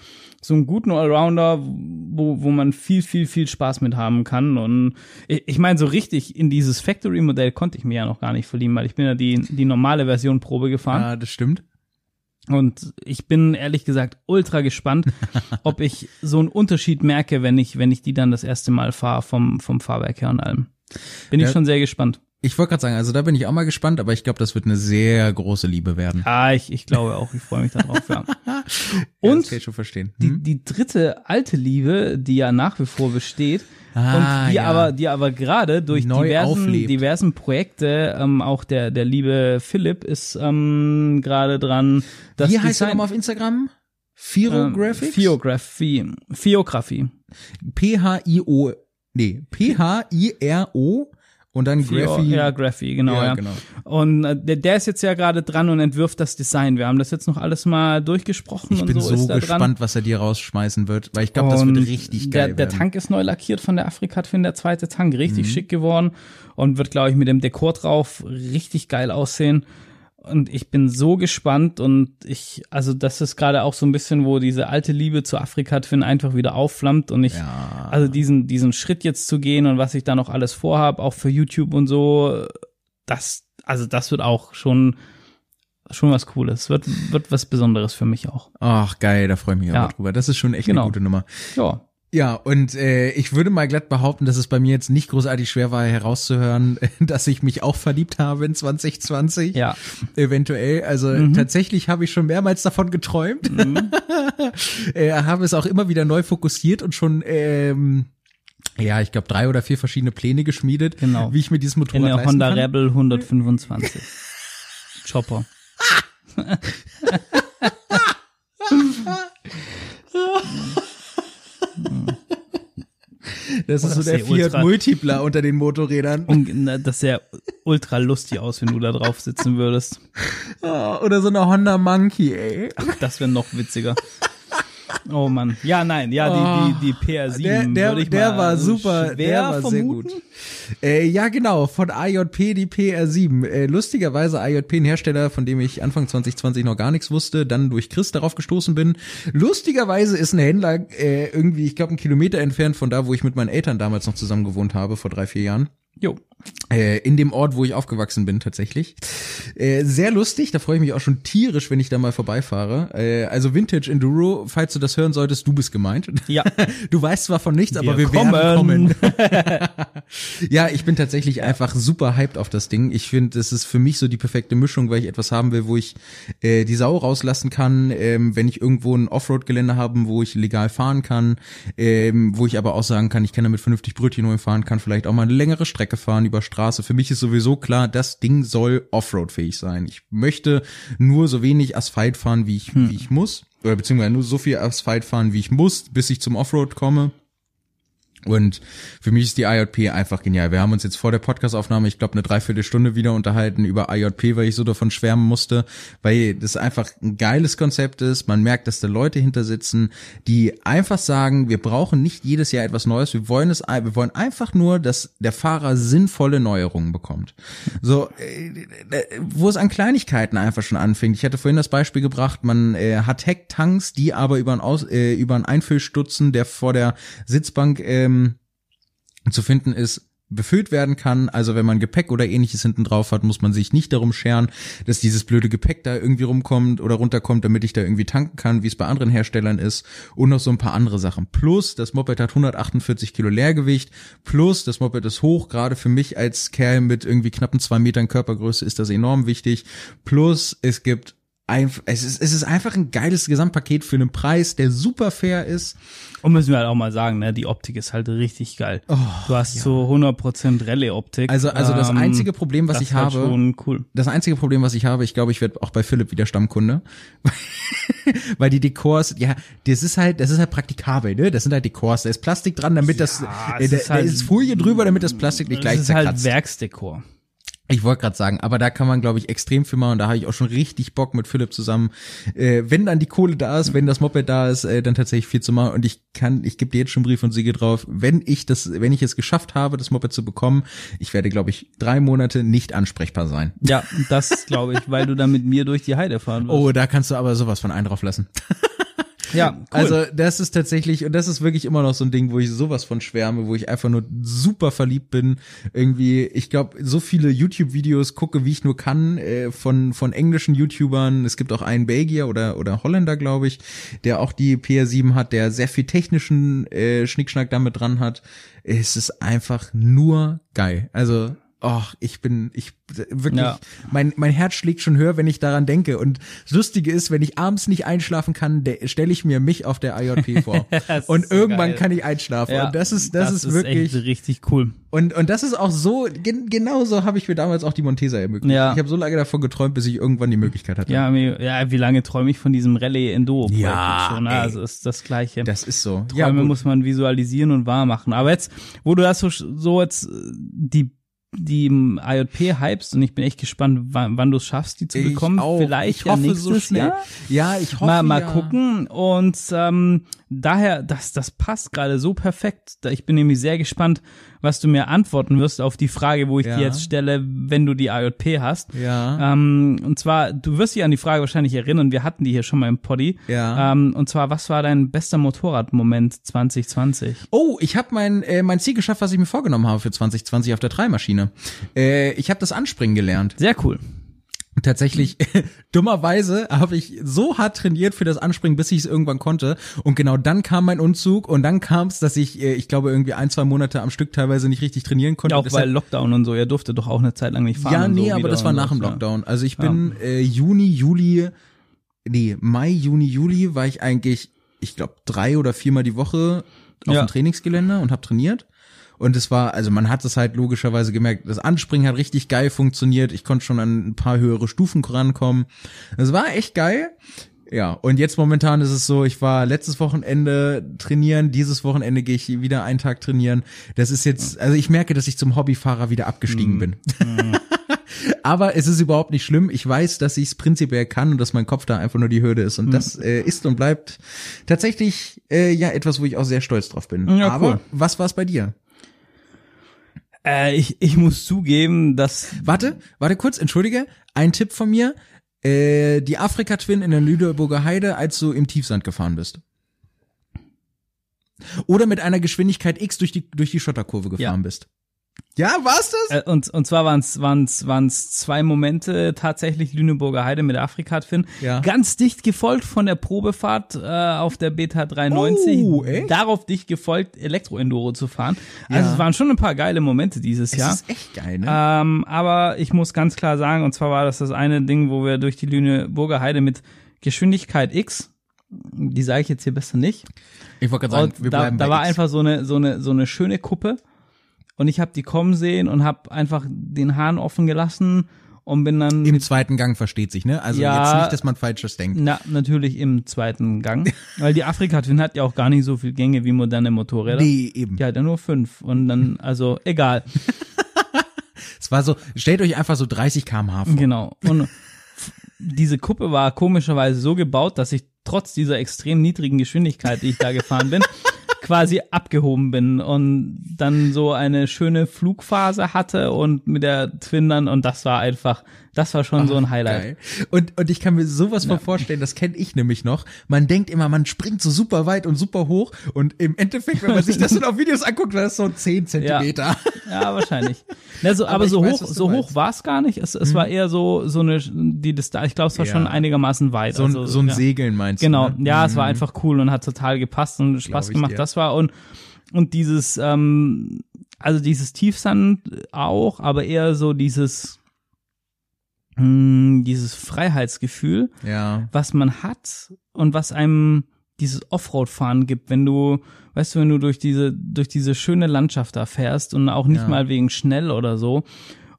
so einen guten Allrounder, wo, wo man viel, viel, viel Spaß mit haben kann und ich, ich meine, so richtig in dieses Factory-Modell konnte ich mir ja noch gar nicht verlieben, weil ich bin ja die, die normale Version Probe gefahren. Ja, das stimmt. Und ich bin ehrlich gesagt ultra gespannt, <laughs> ob ich so einen Unterschied merke, wenn ich, wenn ich die dann das erste Mal fahre vom, vom Fahrwerk her und allem. Bin Ja. ich schon sehr gespannt. Ich wollte gerade sagen, also da bin ich auch mal gespannt, aber ich glaube, das wird eine sehr große Liebe werden. Ah, ich, ich glaube auch, ich freue mich darauf, ja. <laughs> Ja, Und das kann ich schon verstehen. die, Hm? die dritte alte Liebe, die ja nach wie vor besteht, Ah, und die ja. aber, die aber gerade durch Neu diversen, auflebt. diversen Projekte, ähm, auch der, der liebe Philipp ist ähm, gerade dran, das Wie heißt er nochmal auf Instagram? ähm, Phirographics? Fiography. Fiography. P-H-I-O, nee, P-H-I-R-O und dann Graphy. Ja, Graphy, genau. Ja, Ja, genau. Und äh, der, der ist jetzt ja gerade dran und entwirft das Design. Wir haben das jetzt noch alles mal durchgesprochen Ich und bin so, so, gespannt, dran. was er dir rausschmeißen wird, weil ich glaube, das wird richtig der, geil der werden. Tank ist neu lackiert von der Afrikat-Fin, der zweite Tank, richtig Mhm. schick geworden und wird, glaube ich, mit dem Dekor drauf richtig geil aussehen. Und ich bin so gespannt und ich, also das ist gerade auch so ein bisschen, wo diese alte Liebe zu Afrikat-Fin einfach wieder aufflammt und ich, Ja. also diesen, diesen Schritt jetzt zu gehen und was ich da noch alles vorhab, auch für YouTube und so, das, also das wird auch schon, schon was Cooles. Wird, wird was Besonderes für mich auch. Ach, geil, da freue ich mich Ja. aber drüber. Das ist schon echt Genau. eine gute Nummer. Ja. Ja, und äh, ich würde mal glatt behaupten, dass es bei mir jetzt nicht großartig schwer war, herauszuhören, <laughs> dass ich mich auch verliebt habe in 2020. Ja. Eventuell. Also Mhm. tatsächlich habe ich schon mehrmals davon geträumt. <laughs> äh, habe es auch immer wieder neu fokussiert und schon ähm, ja, ich glaube drei oder vier verschiedene Pläne geschmiedet, Genau. wie ich mir dieses In Motorrad der leisten Honda kann. Rebel 125. Chopper. <laughs> Das ist so der Fiat ultra- Multipla unter den Motorrädern. Und na, das sähe ultra lustig aus, wenn du da drauf sitzen würdest. Oh, oder so eine Honda Monkey, ey. Das wäre noch witziger. Oh Mann. Ja, nein, ja, die, die, die PR7 Oh. Der, der, würde ich der mal war super, der war sehr vermuten. gut. Äh, ja, genau, von AJP die PR7. Äh, lustigerweise AJP ein Hersteller, von dem ich Anfang 2020 noch gar nichts wusste, dann durch Chris darauf gestoßen bin. Lustigerweise ist ein Händler äh, irgendwie, ich glaube, einen Kilometer entfernt von da, wo ich mit meinen Eltern damals noch zusammen gewohnt habe, vor drei, vier Jahren. Jo. Äh, in dem Ort, wo ich aufgewachsen bin, tatsächlich. Äh, sehr lustig, da freue ich mich auch schon tierisch, wenn ich da mal vorbeifahre. Äh, also Vintage Enduro, falls du das hören solltest, du bist gemeint. Ja. <laughs> Du weißt zwar von nichts, aber wir Wir kommen. werden kommen. <laughs> ja, ich bin tatsächlich einfach super hyped auf das Ding. Ich finde, es ist für mich so die perfekte Mischung, weil ich etwas haben will, wo ich äh, die Sau rauslassen kann, ähm, wenn ich irgendwo ein Offroad-Gelände habe, wo ich legal fahren kann, ähm, wo ich aber auch sagen kann, ich kann damit vernünftig Brötchen holen fahren, kann vielleicht auch mal eine längere Strecke fahren über Straße. Für mich ist sowieso klar, das Ding soll Offroad-fähig sein. Ich möchte nur so wenig Asphalt fahren, wie ich, wie ich muss. Oder beziehungsweise nur so viel Asphalt fahren, wie ich muss, bis ich zum Offroad komme. Und für mich ist die IJP einfach genial. Wir haben uns jetzt vor der Podcastaufnahme, ich glaube, eine Dreiviertelstunde wieder unterhalten über IJP, weil ich so davon schwärmen musste, weil das einfach ein geiles Konzept ist. Man merkt, dass da Leute hinter sitzen, die einfach sagen, wir brauchen nicht jedes Jahr etwas Neues. Wir wollen es, wir wollen einfach nur, dass der Fahrer sinnvolle Neuerungen bekommt. So, äh, wo es an Kleinigkeiten einfach schon anfängt. Ich hatte vorhin das Beispiel gebracht, man äh, hat Hecktanks, die aber über einen, Aus, äh, über einen Einfüllstutzen, der vor der Sitzbank ähm, zu finden ist, befüllt werden kann. Also wenn man Gepäck oder ähnliches hinten drauf hat, muss man sich nicht darum scheren, dass dieses blöde Gepäck da irgendwie rumkommt oder runterkommt, damit ich da irgendwie tanken kann, wie es bei anderen Herstellern ist. Und noch so ein paar andere Sachen. Plus, das Moped hat 148 Kilo Leergewicht. Plus, das Moped ist hoch. Gerade für mich als Kerl mit irgendwie knappen zwei Metern Körpergröße ist das enorm wichtig. Plus, es gibt Einf es, ist, es ist einfach ein geiles Gesamtpaket für einen Preis, der super fair ist. Und müssen wir halt auch mal sagen, ne, die Optik ist halt richtig geil. du hast so 100% Rallye-Optik. Oh, Also, also das Ähm, einzige Problem, was das ich halt habe, schon cool. das einzige Problem, was ich habe, ich glaube, ich werde auch bei Philipp wieder Stammkunde, <laughs> weil die Dekors, ja, das ist halt, das ist halt praktikabel, ne? Das sind halt Dekors, da ist Plastik dran, damit das, Ja, äh, es da, ist da halt- ist Folie drüber, damit das Plastik nicht Das gleich ist halt zerkratzt. Werksdekor. Ich wollte gerade sagen, aber da kann man, glaube ich, extrem viel machen und da habe ich auch schon richtig Bock mit Philipp zusammen. Äh, wenn dann die Kohle da ist, wenn das Moped da ist, äh, dann tatsächlich viel zu machen. Und ich kann, ich gebe dir jetzt schon einen Brief und Siege drauf. Wenn ich das, wenn ich es geschafft habe, das Moped zu bekommen, ich werde, glaube ich, drei Monate nicht ansprechbar sein. Ja, das glaube ich, weil du dann mit mir durch die Heide fahren wirst. Oh, da kannst du aber sowas von einen drauf lassen. <laughs> ja, cool. Also das ist tatsächlich, und das ist wirklich immer noch so ein Ding, wo ich sowas von schwärme, wo ich einfach nur super verliebt bin. Irgendwie, ich glaube, so viele YouTube-Videos gucke, wie ich nur kann, äh, von, von englischen YouTubern. Es gibt auch einen Belgier oder, oder Holländer, glaube ich, der auch die PR7 hat, der sehr viel technischen äh, Schnickschnack damit dran hat. Es ist einfach nur geil. Also Oh, ich bin, ich wirklich, Ja. mein, mein Herz schlägt schon höher, wenn ich daran denke. Und das Lustige ist, wenn ich abends nicht einschlafen kann, stelle ich mir mich auf der IJP <laughs> vor. Das ist und so irgendwann geil. kann ich einschlafen. ja, und das ist, das, ist wirklich, echt richtig cool. und, und das ist auch so, gen, genau so habe ich mir damals auch die Montesa ermöglicht. Ja. Ich habe so lange davon geträumt, bis ich irgendwann die Möglichkeit hatte. Ja, mir- ja, wie lange träume ich von diesem Rallye Enduro Projekt Ja, schon? Ne? Also ist das gleiche. Das ist so. Träume gut. muss man visualisieren und wahr machen. Aber jetzt, wo du das so, so jetzt äh, die die im IJP hypst und ich bin echt gespannt, wann, wann du es schaffst, die zu bekommen. Vielleicht ich ja hoffe nächstes so schnell. Jahr. Ja, ich hoffe. mal mal ja. gucken und ähm, daher das das passt gerade so perfekt. Ich bin nämlich sehr gespannt, was du mir antworten wirst auf die Frage, wo ich Ja. dir jetzt stelle, wenn du die IJP hast. Ja. Ähm, und zwar, du wirst dich an die Frage wahrscheinlich erinnern, wir hatten die hier schon mal im Poddy. Ja. Ähm, und zwar, was war dein bester Motorradmoment 2020? Oh, ich habe mein äh, mein Ziel geschafft, was ich mir vorgenommen habe für 2020 auf der Dreimaschine. Äh, ich habe das Anspringen gelernt. Sehr cool. Tatsächlich, <laughs> dummerweise habe ich so hart trainiert für das Anspringen, bis ich es irgendwann konnte. Und genau dann kam mein Umzug und dann kam es, dass ich, äh, ich glaube, irgendwie ein, zwei Monate am Stück teilweise nicht richtig trainieren konnte. Ja, auch Deshalb- weil Lockdown und so, ihr durftet doch auch eine Zeit lang nicht fahren. ja, und so nee, aber das war nach dem ja. Lockdown. Also ich bin äh, Juni, Juli, nee, Mai, Juni, Juli war ich eigentlich, ich glaube, drei oder viermal die Woche auf Ja. dem Trainingsgelände und habe trainiert. Und es war, also man hat es halt logischerweise gemerkt, das Anspringen hat richtig geil funktioniert. Ich konnte schon an ein paar höhere Stufen rankommen. Das war echt geil. Ja, und jetzt momentan ist es so, ich war letztes Wochenende trainieren, dieses Wochenende gehe ich wieder einen Tag trainieren. Das ist jetzt, also ich merke, dass ich zum Hobbyfahrer wieder abgestiegen Mhm. bin. Aber es ist überhaupt nicht schlimm. Ich weiß, dass ich es prinzipiell kann und dass mein Kopf da einfach nur die Hürde Mhm. ist. Und das äh, ist und bleibt tatsächlich äh, ja etwas, wo ich auch sehr stolz drauf bin. Ja, Aber cool. was war es bei dir? Äh, ich, ich muss zugeben, dass Warte, warte kurz, entschuldige. Ein Tipp von mir. Äh, die Afrika Twin in der Lüneburger Heide, als du im Tiefsand gefahren bist. Oder mit einer Geschwindigkeit X durch die, durch die Schotterkurve gefahren Ja. bist. Ja, war's das? Äh, und, und zwar waren es waren's, waren's zwei Momente tatsächlich Lüneburger Heide mit Afrika-Twin. Ja. Ganz dicht gefolgt von der Probefahrt äh, auf der Beta 390. Oh, echt? Darauf dicht gefolgt, Elektro-Enduro zu fahren. Also Ja. es waren schon ein paar geile Momente dieses Es Jahr. ist echt geil, ne? Ähm, aber ich muss ganz klar sagen, und zwar war das das eine Ding, wo wir durch die Lüneburger Heide mit Geschwindigkeit X, die sage ich jetzt hier besser nicht, ich wollte gerade und da, da war einfach so eine, so eine, so eine schöne Kuppe. Und ich habe die kommen sehen und habe einfach den Hahn offen gelassen und bin dann Im zweiten Gang versteht sich, ne? Also Ja. jetzt nicht, dass man Falsches denkt. na, natürlich im zweiten Gang. <laughs> Weil die Afrika Twin hat ja auch gar nicht so viel Gänge wie moderne Motorräder. Nee, eben. Die hat ja nur fünf. Und dann, also egal. <laughs> Es war so, stellt euch einfach so 30 km/h vor. Genau. Und diese Kuppe war komischerweise so gebaut, dass ich trotz dieser extrem niedrigen Geschwindigkeit, die ich da gefahren bin, <laughs> quasi abgehoben bin und dann so eine schöne Flugphase hatte und mit der Twin dann und das war einfach, das war schon so ein Highlight. Geil. Und, und ich kann mir sowas von vorstellen, das kenne ich nämlich noch. Man denkt immer, man springt so super weit und super hoch und im Endeffekt, wenn man sich das <laughs> dann auf Videos anguckt, war das so 10 Zentimeter. Ja, wahrscheinlich. Also, aber, Aber ich so weiß, hoch, so meinst. hoch war es gar nicht. Es, es war eher so, so eine, die Distanz, ich glaube, es war Ja. schon einigermaßen weit. So ein, also, so ein ja. Segeln meinst Genau, du? Ne? ja, es war einfach cool und hat total gepasst und Spaß gemacht. dir. Das war und und dieses, ähm, also dieses Tiefsand auch, aber eher so dieses, mh, dieses Freiheitsgefühl, Ja. was man hat und was einem dieses Offroad-Fahren gibt, wenn du, weißt du, wenn du durch diese, durch diese schöne Landschaft da fährst und auch nicht Ja. mal wegen schnell oder so.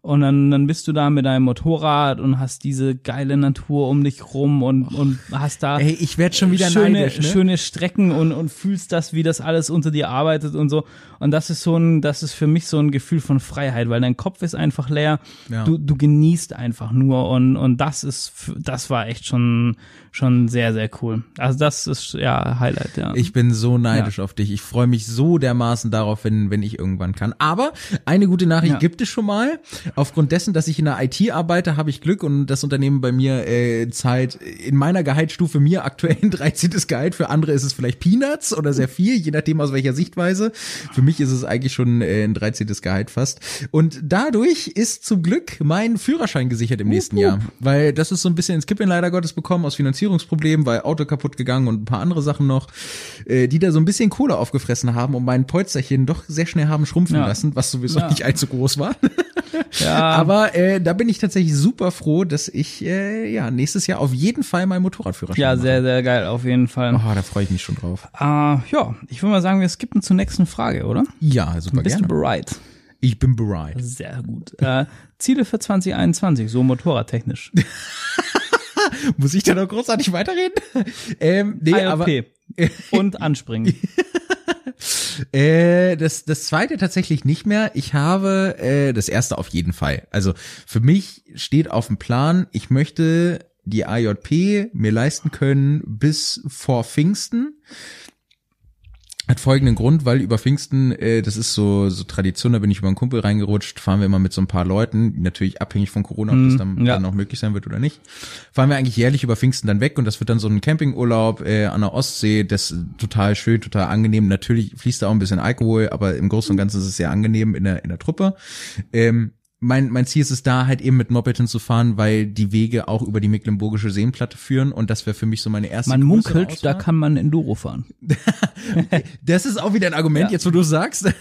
Und dann, dann bist du da mit deinem Motorrad und hast diese geile Natur um dich rum und, und hast da Ey, ich werd schon wieder schöne, neidisch, ne? schöne Strecken und, und fühlst das, wie das alles unter dir arbeitet und so. Und das ist so ein, das ist für mich so ein Gefühl von Freiheit, weil dein Kopf ist einfach leer. Ja. Du, du genießt einfach nur und, und das ist, das war echt schon, schon sehr, sehr cool. Also das ist ja Highlight, ja. Ich bin so neidisch auf dich. Ich freue mich so dermaßen darauf, wenn, wenn ich irgendwann kann. Aber eine gute Nachricht Ja. gibt es schon mal. Aufgrund dessen, dass ich in der IT arbeite, habe ich Glück und das Unternehmen bei mir äh, zahlt in meiner Gehaltsstufe mir aktuell ein 13. Gehalt. Für andere ist es vielleicht Peanuts oder sehr viel, je nachdem aus welcher Sichtweise. Für mich ist es eigentlich schon äh, ein 13. Gehalt fast. Und dadurch ist zum Glück mein Führerschein gesichert im nächsten Jahr. Weil das ist so ein bisschen ins Kippen leider Gottes bekommen aus Finanzierungsproblemen, weil Auto kaputt gegangen und ein paar andere Sachen noch, äh, die da so ein bisschen Kohle aufgefressen haben und mein Polsterchen doch sehr schnell haben schrumpfen Ja. lassen, was sowieso Ja. nicht allzu groß war. <laughs> <laughs> ja, Aber äh, da bin ich tatsächlich super froh, dass ich äh, ja nächstes Jahr auf jeden Fall meinen Motorradführerschein ja, mache. sehr, sehr geil, auf jeden Fall. Oh, da freue ich mich schon drauf. Äh, ja, ich würde mal sagen, wir skippen zur nächsten Frage, oder? Ja, super Bist gerne. du bereit? Ich bin bereit. Sehr gut. Äh, Ziele für 2021, so motorradtechnisch. <laughs> Muss ich da noch großartig weiterreden? ähm, nee, aber IOP. Und anspringen. <laughs> Äh, das, das zweite tatsächlich nicht mehr. Ich habe äh, das erste auf jeden Fall. Also für mich steht auf dem Plan, ich möchte die AJP mir leisten können bis vor Pfingsten. Hat folgenden Grund, weil über Pfingsten, äh, das ist so, so Tradition, da bin ich über einen Kumpel reingerutscht, fahren wir immer mit so ein paar Leuten, natürlich abhängig von Corona, ob das dann, ja. dann auch möglich sein wird oder nicht. Fahren wir eigentlich jährlich über Pfingsten dann weg und das wird dann so ein Campingurlaub äh, an der Ostsee, das ist total schön, total angenehm. Natürlich fließt da auch ein bisschen Alkohol, aber im Großen und Ganzen ist es sehr angenehm in der, in der Truppe. Ähm, mein, mein Ziel ist es da halt eben mit Moped hinzufahren, weil die Wege auch über die Mecklenburgische Seenplatte führen und das wäre für mich so meine erste Man munkelt, da Auswahl. kann man Enduro fahren. <laughs> Das ist auch wieder ein Argument, Ja. jetzt wo du sagst.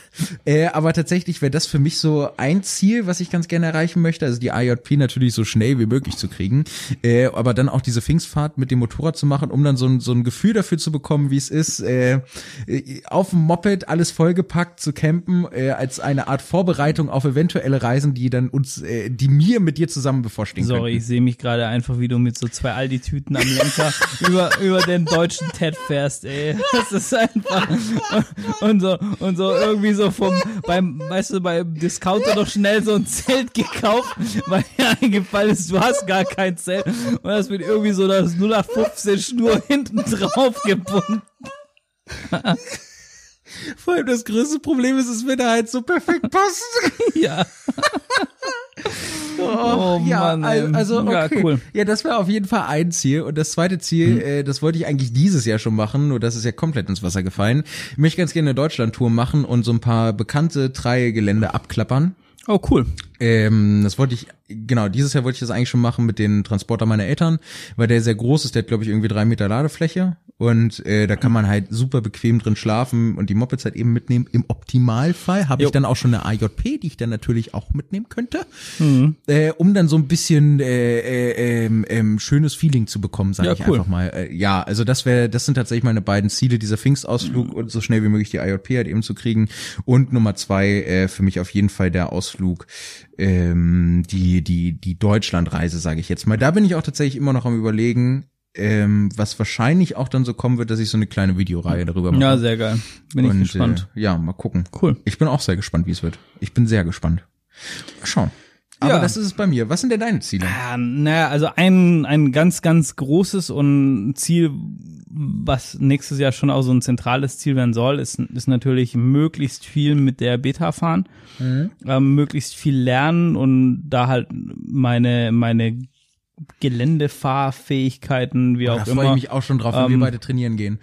Äh, aber tatsächlich wäre das für mich so ein Ziel, was ich ganz gerne erreichen möchte. Also die IJP natürlich so schnell wie möglich zu kriegen. Äh, aber dann auch diese Pfingstfahrt mit dem Motorrad zu machen, um dann so ein, so ein Gefühl dafür zu bekommen, wie es ist, äh, äh, auf dem Moped alles vollgepackt zu campen, äh, als eine Art Vorbereitung auf eventuelle Reisen, die die dann uns, äh, die mir mit dir zusammen bevorstehen Sorry, könnten. ich sehe mich gerade einfach, wie du mit so zwei Aldi-Tüten am Lenker <laughs> über, über den deutschen TED fährst, ey. Das ist einfach. <laughs> Und so, und so irgendwie so vom, beim, weißt du, beim Discounter noch schnell so ein Zelt gekauft, weil mir eingefallen ist, du hast gar kein Zelt. Und das wird irgendwie so das 0815 Schnur hinten drauf gebunden. <laughs> Vor allem das größte Problem ist, es wird halt so perfekt <laughs> passen. Ja. Oh, ja, Mann, also okay. Ja, cool. Ja, das wäre auf jeden Fall ein Ziel. Und das zweite Ziel, äh, das wollte ich eigentlich dieses Jahr schon machen, nur das ist ja komplett ins Wasser gefallen. Ich möchte ganz gerne eine Deutschland-Tour machen und so ein paar bekannte Gelände abklappern. Oh, cool. Ähm, das wollte ich, genau, dieses Jahr wollte ich das eigentlich schon machen mit den Transporter meiner Eltern, weil der sehr groß ist, der hat, glaube ich, irgendwie drei Meter Ladefläche und äh, da kann man halt super bequem drin schlafen und die Mopeds halt eben mitnehmen. Im Optimalfall habe ich dann auch schon eine AJP, die ich dann natürlich auch mitnehmen könnte, äh, um dann so ein bisschen äh, äh, ähm, schönes Feeling zu bekommen, sage Ja, ich cool. einfach mal. Äh, ja, also das wäre, das sind tatsächlich meine beiden Ziele, dieser Pfingstausflug und so schnell wie möglich die IJP halt eben zu kriegen. Und Nummer zwei, äh, für mich auf jeden Fall der Ausflug, ähm, die, die, die Deutschlandreise, sage ich jetzt mal. Da bin ich auch tatsächlich immer noch am überlegen, ähm, was wahrscheinlich auch dann so kommen wird, dass ich so eine kleine Videoreihe darüber mache. Ja, sehr geil. Bin ich und, gespannt. Äh, ja, mal gucken. Cool. Ich bin auch sehr gespannt, wie es wird. Ich bin sehr gespannt. Mal schauen. Aber Ja. das ist es bei mir. Was sind denn deine Ziele? Ja, naja, also ein, ein ganz, ganz großes und Ziel, was nächstes Jahr schon auch so ein zentrales Ziel werden soll, ist, ist natürlich möglichst viel mit der Beta fahren, ähm, möglichst viel lernen und da halt meine, meine Geländefahrfähigkeiten, wie da auch freue immer, ich mich auch schon drauf, wenn wir ähm, beide trainieren gehen.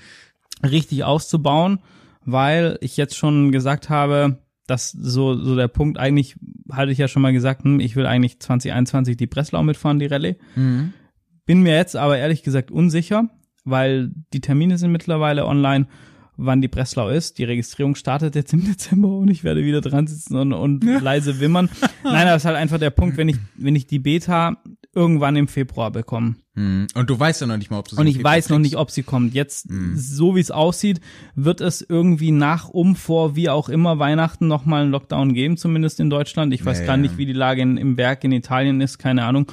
richtig auszubauen, weil ich jetzt schon gesagt habe, dass so, so der Punkt eigentlich, hatte ich ja schon mal gesagt, hm, ich will eigentlich 2021 die Breslau mitfahren, die Rallye. Bin mir jetzt aber ehrlich gesagt unsicher, weil die Termine sind mittlerweile online, wann die Breslau ist. Die Registrierung startet jetzt im <laughs> Dezember und ich werde wieder dran sitzen und, und leise wimmern. <laughs> Nein, das ist halt einfach der Punkt, wenn ich, wenn ich die Beta irgendwann im Februar bekomme. Hm. Und du weißt ja noch nicht mal, ob du sie Und ich weiß noch nicht, ob sie kommt. Jetzt, so wie es aussieht, wird es irgendwie nach, um, vor, wie auch immer Weihnachten nochmal einen Lockdown geben, zumindest in Deutschland. Ich weiß Ja, gar nicht, wie die Lage in, im Werk in Italien ist, keine Ahnung.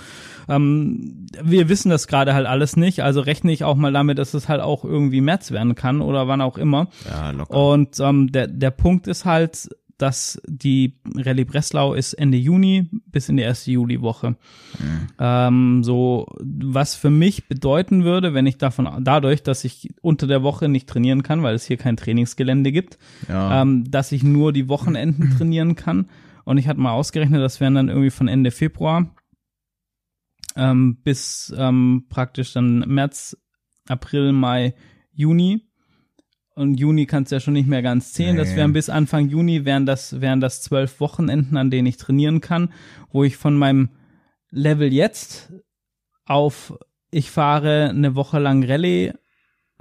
Ähm, wir wissen das gerade halt alles nicht, also rechne ich auch mal damit, dass es halt auch irgendwie März werden kann oder wann auch immer. Ja, locker. Und ähm, der, der Punkt ist halt, dass die Rallye Breslau ist Ende Juni bis in die erste Juliwoche. Ähm, so, was für mich bedeuten würde, wenn ich davon, dadurch, dass ich unter der Woche nicht trainieren kann, weil es hier kein Trainingsgelände gibt, Ja. ähm, dass ich nur die Wochenenden <laughs> trainieren kann. Und ich hatte mal ausgerechnet, das wären dann irgendwie von Ende Februar ähm, bis ähm, praktisch dann März, April, Mai, Juni. Und Juni kannst du ja schon nicht mehr ganz zählen. Das Nee. wären bis Anfang Juni wären das, wären das zwölf Wochenenden, an denen ich trainieren kann, wo ich von meinem Level jetzt auf ich fahre eine Woche lang Rallye,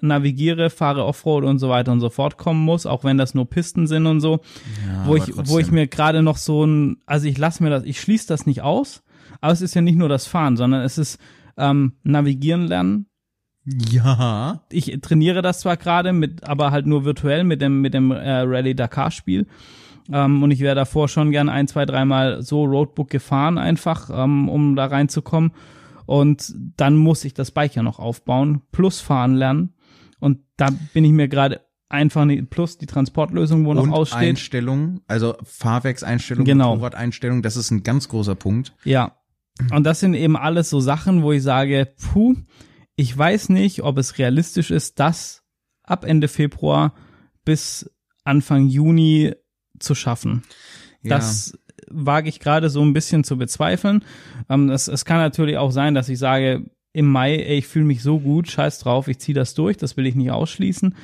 navigiere, fahre Offroad und so weiter und so fort kommen muss, auch wenn das nur Pisten sind und so Ja, wo ich, wo trotzdem. ich mir gerade noch so ein, also ich lasse mir das, ich schließe das nicht aus, aber es ist ja nicht nur das Fahren, sondern es ist ähm, Navigieren lernen. Ja. Ich trainiere das zwar gerade mit, aber halt nur virtuell mit dem mit dem äh, Rallye Dakar Spiel. Ähm, und ich wäre davor schon gern ein, zwei, dreimal so Roadbook gefahren, einfach, ähm, um da reinzukommen. Und dann muss ich das Bike ja noch aufbauen, plus fahren lernen. Und da bin ich mir gerade einfach nicht, plus die Transportlösung, wo noch Und aussteht. Einstellung, also Fahrwerkseinstellung, Genau. Motorradeinstellung, das ist ein ganz großer Punkt. Ja. Und das sind eben alles so Sachen, wo ich sage, puh, ich weiß nicht, ob es realistisch ist, das ab Ende Februar bis Anfang Juni zu schaffen. Ja. Das wage ich gerade so ein bisschen zu bezweifeln. Ähm, es, es kann natürlich auch sein, dass ich sage, im Mai, ey, ich fühle mich so gut, scheiß drauf, ich ziehe das durch, das will ich nicht ausschließen.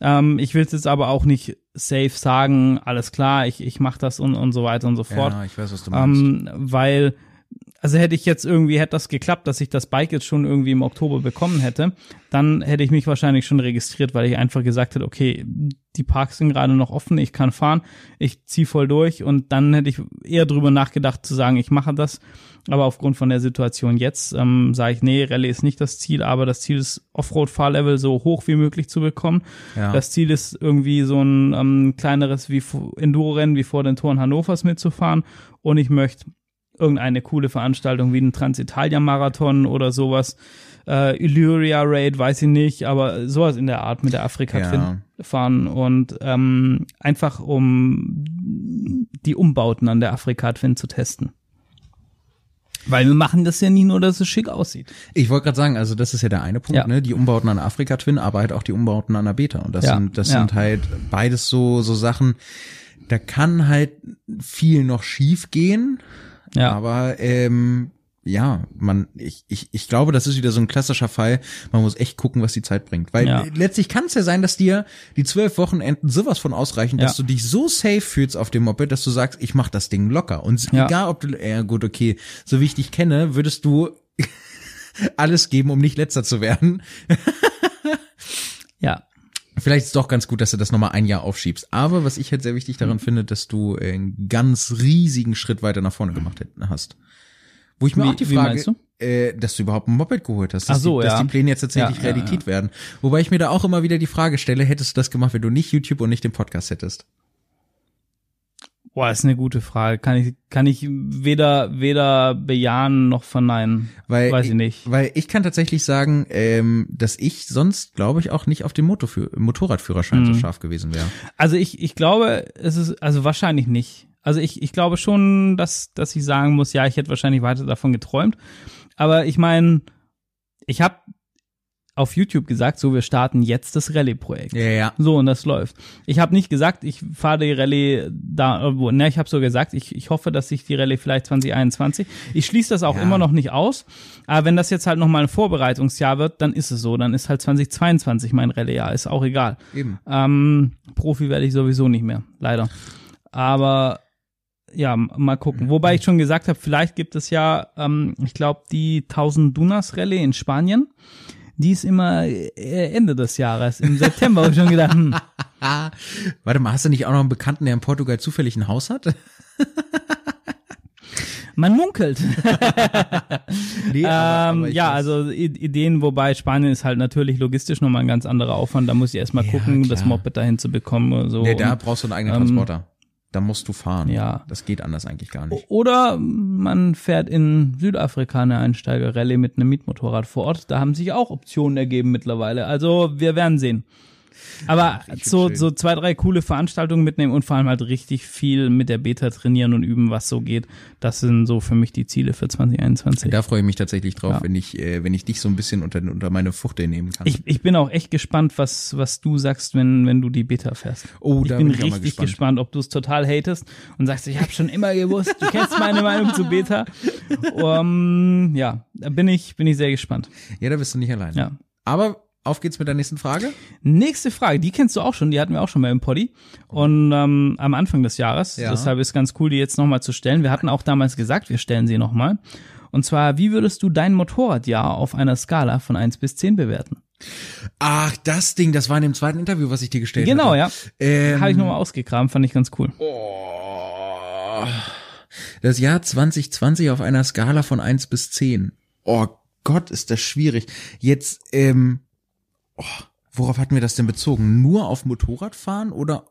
Ähm, ich will es jetzt aber auch nicht safe sagen, alles klar, ich, ich mache das und, und so weiter und so fort. Ja, ich weiß, was du meinst. Ähm, weil, also hätte ich jetzt irgendwie, hätte das geklappt, dass ich das Bike jetzt schon irgendwie im Oktober bekommen hätte, dann hätte ich mich wahrscheinlich schon registriert, weil ich einfach gesagt hätte, okay, die Parks sind gerade noch offen, ich kann fahren, ich zieh voll durch und dann hätte ich eher drüber nachgedacht zu sagen, ich mache das. Aber aufgrund von der Situation jetzt ähm, sage ich, nee, Rallye ist nicht das Ziel, aber das Ziel ist, Offroad-Fahrlevel so hoch wie möglich zu bekommen. ja. Das Ziel ist irgendwie so ein ähm, kleineres wie Enduro-Rennen wie vor den Toren Hannovers mitzufahren. Und ich möchte irgendeine coole Veranstaltung wie ein Transitalia-Marathon oder sowas. Äh, Illyria Raid, weiß ich nicht, aber sowas in der Art mit der Afrika Twin Ja. fahren und ähm, einfach um die Umbauten an der Afrika Twin zu testen. Weil wir machen das ja nie nur, dass es schick aussieht. Ich wollte gerade sagen, also das ist ja der eine Punkt, Ja. ne? Die Umbauten an Afrika Twin, aber halt auch die Umbauten an der Beta. Und das Ja, sind, das sind halt beides so, so Sachen, da kann halt viel noch schief gehen. Ja. Aber ähm, ja, man, ich, ich, ich glaube, das ist wieder so ein klassischer Fall. Man muss echt gucken, was die Zeit bringt. Weil Ja. letztlich kann es ja sein, dass dir die zwölf Wochenenden sowas von ausreichen, dass Ja. du dich so safe fühlst auf dem Moped, dass du sagst, ich mach das Ding locker. Und Ja. egal ob du, ja gut, okay, so wie ich dich kenne, würdest du <laughs> alles geben, um nicht letzter zu werden. Ja. Vielleicht ist es doch ganz gut, dass du das nochmal ein Jahr aufschiebst. Aber was ich halt sehr wichtig Mhm. daran finde, dass du einen ganz riesigen Schritt weiter nach vorne gemacht hast. Wo ich mir Wie- auch die Frage, du? Äh, dass du überhaupt ein Moped geholt hast, dass, Ach so, die, dass ja. die Pläne jetzt tatsächlich Ja, ja, Realität werden. Wobei ich mir da auch immer wieder die Frage stelle, hättest du das gemacht, wenn du nicht YouTube und nicht den Podcast hättest? Boah, ist eine gute Frage. Kann ich, kann ich weder, weder bejahen noch verneinen. Weil Weiß ich nicht. Weil ich kann tatsächlich sagen, ähm, dass ich sonst, glaube ich, auch nicht auf dem Motorradführerschein Mhm. so scharf gewesen wäre. Also ich, ich glaube, es ist, also wahrscheinlich nicht. Also ich, ich glaube schon, dass, dass ich sagen muss, ja, ich hätte wahrscheinlich weiter davon geträumt. Aber ich meine, ich habe auf YouTube gesagt, so, wir starten jetzt das Rallye-Projekt. Ja, ja. So, und das läuft. Ich habe nicht gesagt, ich fahre die Rallye da, ne, ich habe so gesagt, ich, ich hoffe, dass ich die Rallye vielleicht 2021. Ich schließe das auch Ja. immer noch nicht aus. Aber wenn das jetzt halt nochmal ein Vorbereitungsjahr wird, dann ist es so. Dann ist halt 2022 mein Rallye-Jahr. Ist auch egal. Eben. Ähm, Profi werde ich sowieso nicht mehr, leider. Aber ja, mal gucken. Wobei ich schon gesagt habe, vielleicht gibt es ja, ähm, ich glaube, die 1000 Dunas Rallye in Spanien. Die ist immer äh, Ende des Jahres, im September. Hab ich schon gedacht, hm, <laughs> warte mal, hast du nicht auch noch einen Bekannten, der in Portugal zufällig ein Haus hat? <laughs> man munkelt. <laughs> nee, ähm, ich ja, weiß- also Ideen, wobei Spanien ist halt natürlich logistisch nochmal ein ganz anderer Aufwand. Da muss ich erstmal Ja, gucken, klar. das Moped dahin zu bekommen oder so. Nee, da brauchst du einen eigenen ähm, Transporter. Da musst du fahren. ja. Das geht anders eigentlich gar nicht. Oder man fährt in Südafrika eine Einsteiger-Rallye mit einem Mietmotorrad vor Ort. Da haben sich auch Optionen ergeben mittlerweile. Also wir werden sehen. Aber find's so, schön. so zwei, drei coole Veranstaltungen mitnehmen und vor allem halt richtig viel mit der Beta trainieren und üben, was so geht. Das sind so für mich die Ziele für 2021. Da freue ich mich tatsächlich drauf, Ja. wenn ich, äh, wenn ich dich so ein bisschen unter, unter meine Fuchtel nehmen kann. Ich, ich bin auch echt gespannt, was, was du sagst, wenn, wenn du die Beta fährst. Oh, ich da bin bin ich richtig gespannt. gespannt. ob du es total hatest und sagst, ich habe schon immer gewusst, du kennst meine Meinung zu Beta. <laughs> Um, ja, da bin ich, bin ich sehr gespannt. ja, da bist du nicht allein. Ja. Aber auf geht's mit der nächsten Frage. Nächste Frage, die kennst du auch schon, die hatten wir auch schon mal im Poddy und ähm, am Anfang des Jahres. Ja. Deshalb ist ganz cool, die jetzt nochmal zu stellen. Wir hatten auch damals gesagt, wir stellen sie nochmal. Und zwar, wie würdest du dein Motorradjahr auf einer Skala von 1 bis 10 bewerten? Ach, das Ding, das war in dem zweiten Interview, was ich dir gestellt Genau, hatte. ja. Ähm, Habe ich nochmal ausgegraben, fand ich ganz cool. Oh, das Jahr 2020 auf einer Skala von 1 bis 10. Oh Gott, ist das schwierig. Jetzt, ähm, oh, worauf hatten wir das denn bezogen? Nur auf Motorradfahren oder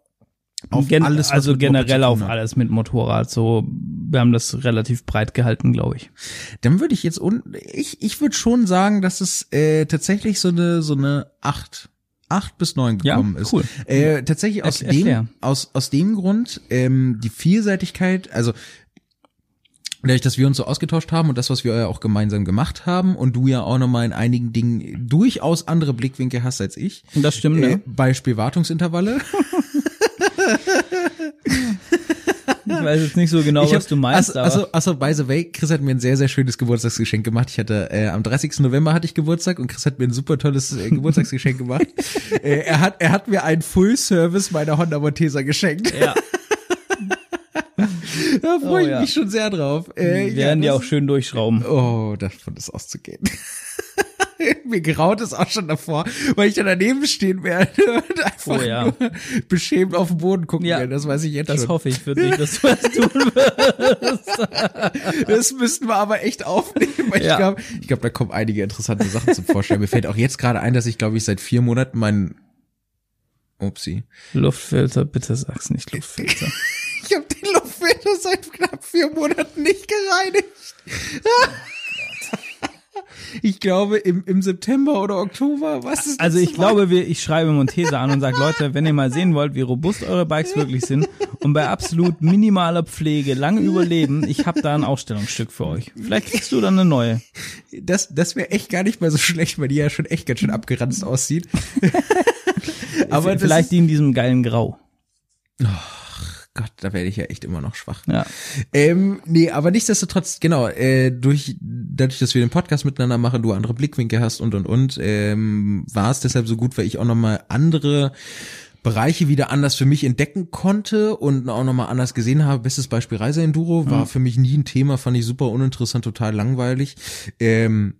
auf Gen alles, also generell auf alles mit Motorrad. So, wir haben das relativ breit gehalten, glaube ich. Dann würde ich jetzt un ich ich würde schon sagen, dass es äh, tatsächlich so eine so eine 8 8 bis 9 Ja, gekommen ist. cool. Äh, tatsächlich aus Er- erklär. dem aus aus dem Grund ähm, die Vielseitigkeit, also dadurch, dass wir uns so ausgetauscht haben und das, was wir ja auch gemeinsam gemacht haben und du ja auch nochmal in einigen Dingen durchaus andere Blickwinkel hast als ich. Das stimmt, Äh, ne? Beispiel Wartungsintervalle. <laughs> Ich weiß jetzt nicht so genau, hab- was du meinst, also, also, also, by the way, Chris hat mir ein sehr, sehr schönes Geburtstagsgeschenk gemacht. Ich hatte, äh, am 30. November hatte ich Geburtstag und Chris hat mir ein super tolles äh, Geburtstagsgeschenk gemacht. <laughs> äh, er hat, er hat mir einen Full Service meiner Honda Montesa geschenkt. ja, Da freue Oh, ich ja. mich schon sehr drauf. Äh, wir werden die das- auch schön durchschrauben. Oh, davon ist auszugehen. <laughs> Mir graut es auch schon davor, weil ich da daneben stehen werde <laughs> und einfach Oh, ja. beschämt auf den Boden gucken Ja, werde. Das weiß ich jetzt Das schon. hoffe ich für dich, dass du das tun <laughs> wirst. Das müssten wir aber echt aufnehmen. Weil Ja. Ich glaube, ich glaub, da kommen einige interessante Sachen zum Vorstellen. Mir fällt auch jetzt gerade ein, dass ich, glaube ich, seit vier Monaten meinen Upsi. Luftfilter, bitte sag's nicht Luftfilter. Ich habe den Luftfilter wird er seit knapp vier Monaten nicht gereinigt. <laughs> Ich glaube, im, im September oder Oktober, was ist Also das ich glaube, wir, ich schreibe Montesa an und sage, Leute, wenn ihr mal sehen wollt, wie robust eure Bikes <laughs> wirklich sind und bei absolut minimaler Pflege lange überleben, ich habe da ein Ausstellungsstück für euch. Vielleicht kriegst du dann eine neue. Das, das wäre echt gar nicht mal so schlecht, weil die ja schon echt ganz schön abgeranzt aussieht. <laughs> Aber vielleicht die in diesem geilen Grau. Gott, da werde ich ja echt immer noch schwach. Ja. Ähm, nee, aber nichtsdestotrotz, genau, äh, durch, dadurch, dass wir den Podcast miteinander machen, du andere Blickwinkel hast und und und, ähm, war es deshalb so gut, weil ich auch nochmal andere Bereiche wieder anders für mich entdecken konnte und auch nochmal anders gesehen habe. Bestes Beispiel Reiseenduro war für mich nie ein Thema, fand ich super uninteressant, total langweilig. Ähm,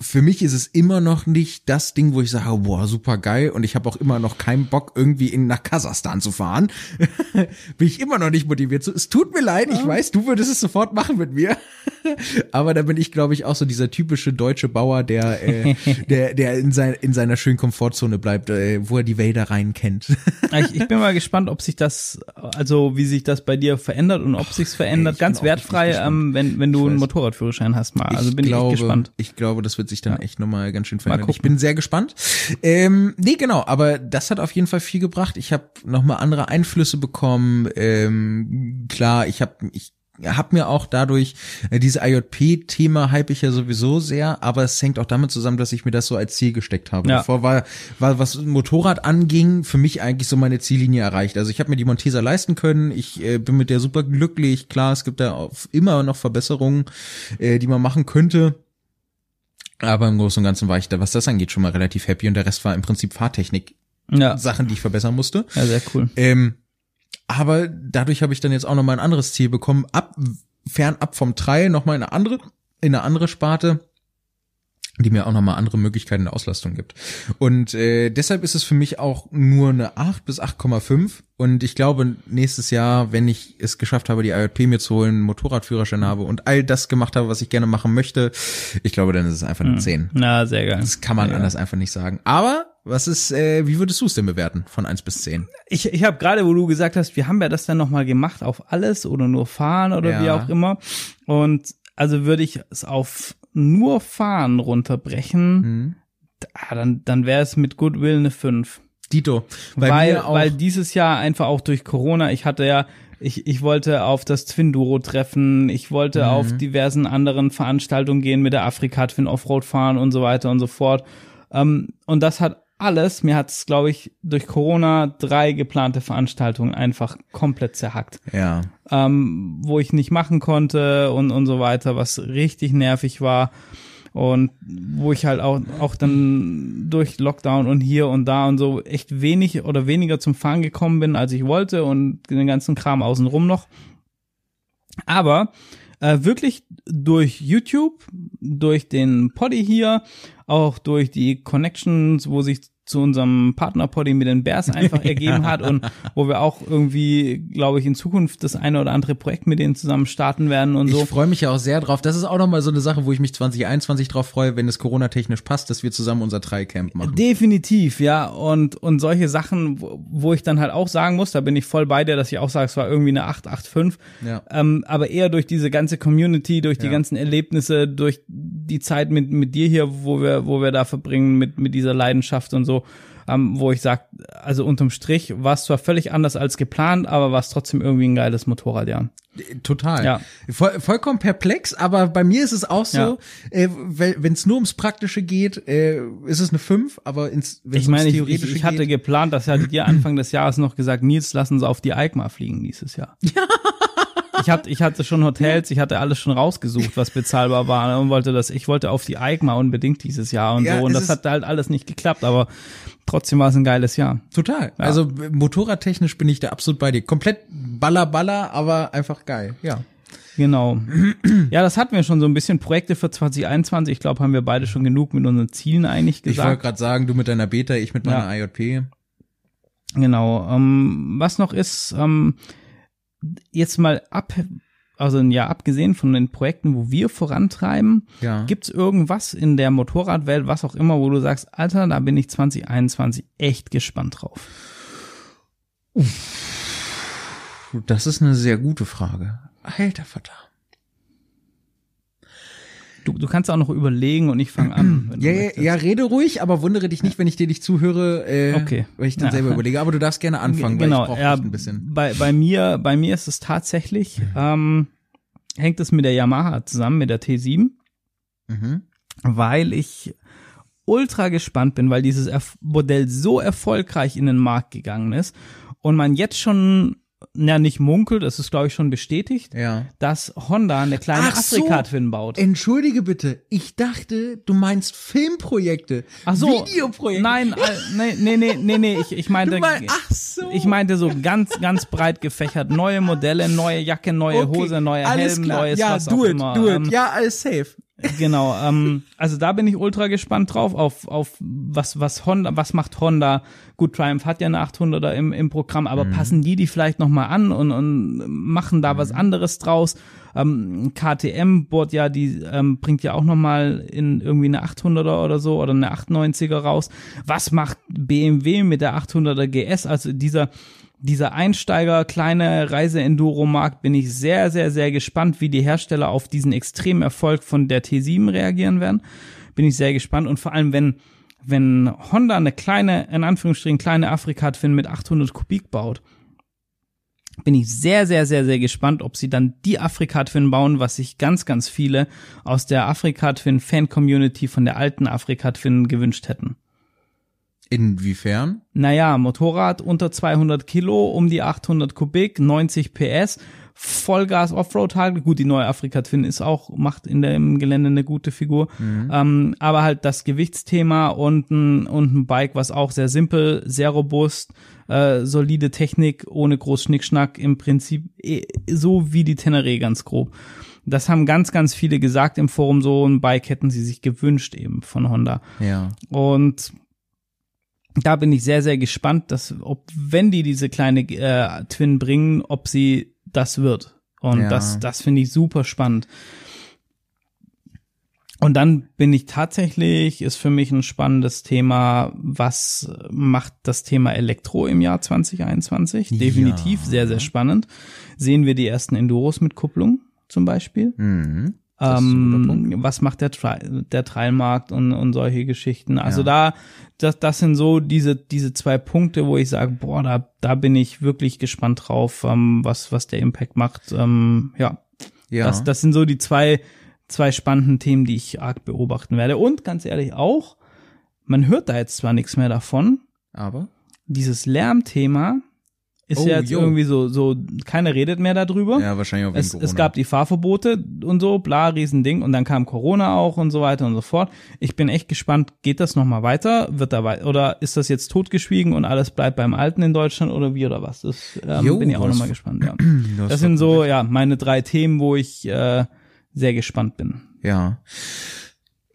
für mich ist es immer noch nicht das Ding, wo ich sage, boah, super geil und ich habe auch immer noch keinen Bock, irgendwie in, nach Kasachstan zu fahren. <laughs> Bin ich immer noch nicht motiviert zu. Es tut mir leid, ich weiß, du würdest es sofort machen mit mir. <laughs> Aber da bin ich, glaube ich, auch so dieser typische deutsche Bauer, der, äh, der, der in, sein, in seiner schönen Komfortzone bleibt, äh, wo er die Wälder rein kennt. <laughs> Ich, ich bin mal gespannt, ob sich das, also wie sich das bei dir verändert und ob sich's verändert. ich bin Ganz wertfrei, ähm, wenn, wenn du einen. Motorradführerschein hast mal. Also bin glaube, ich gespannt. Ich glaube, das wird sich dann echt nochmal ganz schön verändern. Ich bin sehr gespannt. Ähm, nee, genau, aber das hat auf jeden Fall viel gebracht. Ich habe nochmal andere Einflüsse bekommen. Ähm, klar, ich habe ich hab mir auch dadurch äh, diese IJP-Thema hype ich ja sowieso sehr, aber es hängt auch damit zusammen, dass ich mir das so als Ziel gesteckt habe. Ja. Davor war, war was Motorrad anging, für mich eigentlich so meine Ziellinie erreicht. Also ich habe mir die Montesa leisten können, ich äh, bin mit der super glücklich. Klar, es gibt da immer noch Verbesserungen, äh, die man machen könnte. Aber im Großen und Ganzen war ich da, was das angeht, schon mal relativ happy und der Rest war im Prinzip Fahrtechnik. Ja, Sachen, die ich verbessern musste. ja sehr cool. Ähm, aber dadurch habe ich dann jetzt auch nochmal ein anderes Ziel bekommen, ab, fernab vom Trail nochmal in eine andere, in eine andere Sparte, die mir auch nochmal andere Möglichkeiten der Auslastung gibt. Und äh, deshalb ist es für mich auch nur eine 8 bis 8,5. Und ich glaube, nächstes Jahr, wenn ich es geschafft habe, die IJP mir zu holen, Motorradführerschein habe und all das gemacht habe, was ich gerne machen möchte, ich glaube, dann ist es einfach eine 10. Na, sehr geil. Das kann man ja. anders einfach nicht sagen. Aber was ist, äh, wie würdest du es denn bewerten von 1 bis 10? Ich, ich habe gerade, wo du gesagt hast, wir haben ja das dann nochmal gemacht auf alles oder nur fahren oder Ja. wie auch immer. Und also würde ich es auf nur fahren runterbrechen, Mhm. ah, dann, dann wäre es mit Goodwill eine 5. Dito. Weil, weil dieses Jahr einfach auch durch Corona, ich hatte ja, ich, ich wollte auf das Twinduro treffen, ich wollte Mhm. auf diversen anderen Veranstaltungen gehen mit der Afrika Twin Offroad fahren und so weiter und so fort. Ähm, und das hat alles, mir hat es, glaube ich, durch Corona drei geplante Veranstaltungen einfach komplett zerhackt, ja. ähm, wo ich nicht machen konnte und, und so weiter, was richtig nervig war. Und wo ich halt auch, auch dann durch Lockdown und hier und da und so echt wenig oder weniger zum Fahren gekommen bin, als ich wollte und den ganzen Kram außenrum noch. Aber äh, wirklich durch YouTube, durch den Poddy hier, auch durch die Connections, wo sich zu unserem Partner-Poddy mit den Bears einfach <laughs> ergeben hat und wo wir auch irgendwie, glaube ich, in Zukunft das eine oder andere Projekt mit denen zusammen starten werden und so. Ich freue mich ja auch sehr drauf. Das ist auch nochmal so eine Sache, wo ich mich 2021 drauf freue, wenn es Corona-technisch passt, dass wir zusammen unser Trailcamp machen. Definitiv, ja. Und, und solche Sachen, wo, wo ich dann halt auch sagen muss, da bin ich voll bei dir, dass ich auch sage, es war irgendwie eine 885. Ja. Ähm, aber eher durch diese ganze Community, durch die Ja. ganzen Erlebnisse, durch die Zeit mit, mit dir hier, wo wir, wo wir da verbringen, mit, mit dieser Leidenschaft und so, ähm, wo ich sag, also unterm Strich war es zwar völlig anders als geplant, aber war es trotzdem irgendwie ein geiles Motorrad, ja. Total. Ja. Voll, vollkommen perplex, aber bei mir ist es auch so, Ja. äh, wenn es nur ums Praktische geht, äh, ist es eine 5, aber ins, wenn Ich meine, ich, ich, ich hatte geht, geplant, das hattet ihr Anfang des Jahres noch gesagt, Nils, lass uns auf die EICMA fliegen dieses Jahr. <laughs> Ich hatte, ich hatte schon Hotels, ich hatte alles schon rausgesucht, was bezahlbar war und wollte das, ich wollte auf die EICMA unbedingt dieses Jahr und Ja, so und das hat halt alles nicht geklappt, aber trotzdem war es ein geiles Jahr. Total. Also motorradtechnisch bin ich da absolut bei dir. Komplett baller baller, aber einfach geil. Ja. Genau. Ja, das hatten wir schon so ein bisschen Projekte für 2021. Ich glaube, haben wir beide schon genug mit unseren Zielen eigentlich Ich wollte gesagt. gerade sagen, du mit deiner Beta, ich mit meiner IJP. Genau. Ähm, was noch ist, ähm, jetzt mal ab, also ja, abgesehen von den Projekten, wo wir vorantreiben, Ja. gibt's irgendwas in der Motorradwelt, was auch immer, wo du sagst, Alter, da bin ich 2021 echt gespannt drauf. Puh, das ist eine sehr gute Frage. Alter Vater. Du, du kannst auch noch überlegen und ich fange an. Ja, ja, ja, rede ruhig, aber wundere dich nicht, wenn ich dir nicht zuhöre, äh, Okay. weil ich dann Ja. selber überlege. Aber du darfst gerne anfangen, weil genau, ich brauche ja, ein bisschen. Bei, bei mir, bei mir ist es tatsächlich, ähm, hängt es mit der Yamaha zusammen, mit der T7, Mhm. weil ich ultra gespannt bin, weil dieses Modell so erfolgreich in den Markt gegangen ist und man jetzt schon, na nicht munkelt, es ist glaube ich schon bestätigt, Ja. dass Honda eine kleine Ach so. Afrika-Twin baut. Entschuldige bitte, ich dachte, du meinst Filmprojekte. Ach so, Videoprojekte. Nein, äh, nee, nee, nee, nee, ich, ich meinte, mein, ach so. ich meinte so ganz, ganz breit gefächert. Neue Modelle, neue Jacke, neue Okay, Hose, neue Helm, neues ja, was do auch it, immer. do it. Ähm, Ja, alles safe. Genau, ähm, also da bin ich ultra gespannt drauf, auf, auf was, was Honda, was macht Honda. Gut, Triumph hat ja eine 800er im, im Programm, aber passen die die vielleicht noch mal an und, und machen da was anderes draus? Ähm, KTM bohrt ja, die ähm, bringt ja auch noch mal in irgendwie eine 800er oder so oder eine 98er raus. Was macht BMW mit der 800er GS? Also dieser dieser Einsteiger kleine Reise-Enduro-Markt bin ich sehr, sehr, sehr gespannt, wie die Hersteller auf diesen extremen Erfolg von der T7 reagieren werden. Bin ich sehr gespannt und vor allem, wenn, wenn Honda eine kleine, in Anführungsstrichen, kleine Afrika-Twin mit 800 Kubik baut, bin ich sehr, sehr, sehr, sehr gespannt, ob sie dann die Afrika-Twin bauen, was sich ganz, ganz viele aus der Afrika-Twin-Fan-Community von der alten Afrika-Twin gewünscht hätten. Inwiefern? Naja, Motorrad unter 200 Kilo, um die 800 Kubik, 90 PS, Vollgas Offroad halt. Gut, die neue Afrika Twin ist auch, macht in dem Gelände eine gute Figur. Ähm, aber halt das Gewichtsthema und ein, und ein Bike, was auch sehr simpel, sehr robust, äh, solide Technik, ohne groß Schnickschnack, im Prinzip eh, so wie die Teneré ganz grob. Das haben ganz, ganz viele gesagt im Forum, so ein Bike hätten sie sich gewünscht eben von Honda. Ja. Und da bin ich sehr, sehr gespannt, dass, ob, wenn die diese kleine äh, Twin bringen, ob sie das wird. Und Ja. das, das finde ich super spannend. Und dann bin ich tatsächlich, ist für mich ein spannendes Thema, was macht das Thema Elektro im Jahr 2021? Definitiv Ja. sehr, sehr spannend. Sehen wir die ersten Enduros mit Kupplung zum Beispiel. Mhm. Ähm, was macht der, Tri der Trailmarkt und, und solche Geschichten. Also da, das, das sind so diese, diese zwei Punkte, wo ich sage, boah, da, da bin ich wirklich gespannt drauf, ähm, was, was der Impact macht. Ähm, ja, Ja. das, das sind so die zwei, zwei spannenden Themen, die ich arg beobachten werde. Und ganz ehrlich auch, man hört da jetzt zwar nichts mehr davon, aber? dieses Lärmthema ist Oh, ja jetzt jo. irgendwie so, so, keiner redet mehr darüber Ja, wahrscheinlich auch wegen es, Corona. es gab die Fahrverbote und so, bla, Riesending. Und dann kam Corona auch und so weiter und so fort. Ich bin echt gespannt, geht das nochmal weiter? Wird da wei- oder ist das jetzt totgeschwiegen und alles bleibt beim Alten in Deutschland oder wie oder was? Das ähm, Jo, bin ich auch nochmal gespannt, ja. Du hast <clears throat> Das sind so, ja, meine drei Themen, wo ich äh, sehr gespannt bin. Ja.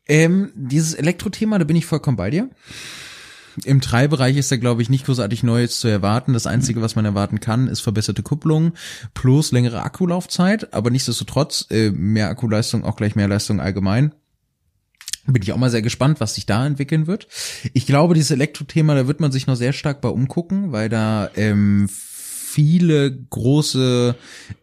Ähm, dieses Elektrothema, da bin ich vollkommen bei dir. Im Treibbereich ist da, glaube ich, nicht großartig Neues zu erwarten. Das Einzige, was man erwarten kann, ist verbesserte Kupplung plus längere Akkulaufzeit. Aber nichtsdestotrotz, äh, mehr Akkuleistung, auch gleich mehr Leistung allgemein. Bin ich auch mal sehr gespannt, was sich da entwickeln wird. Ich glaube, dieses Elektrothema, da wird man sich noch sehr stark bei umgucken, weil da ähm, viele große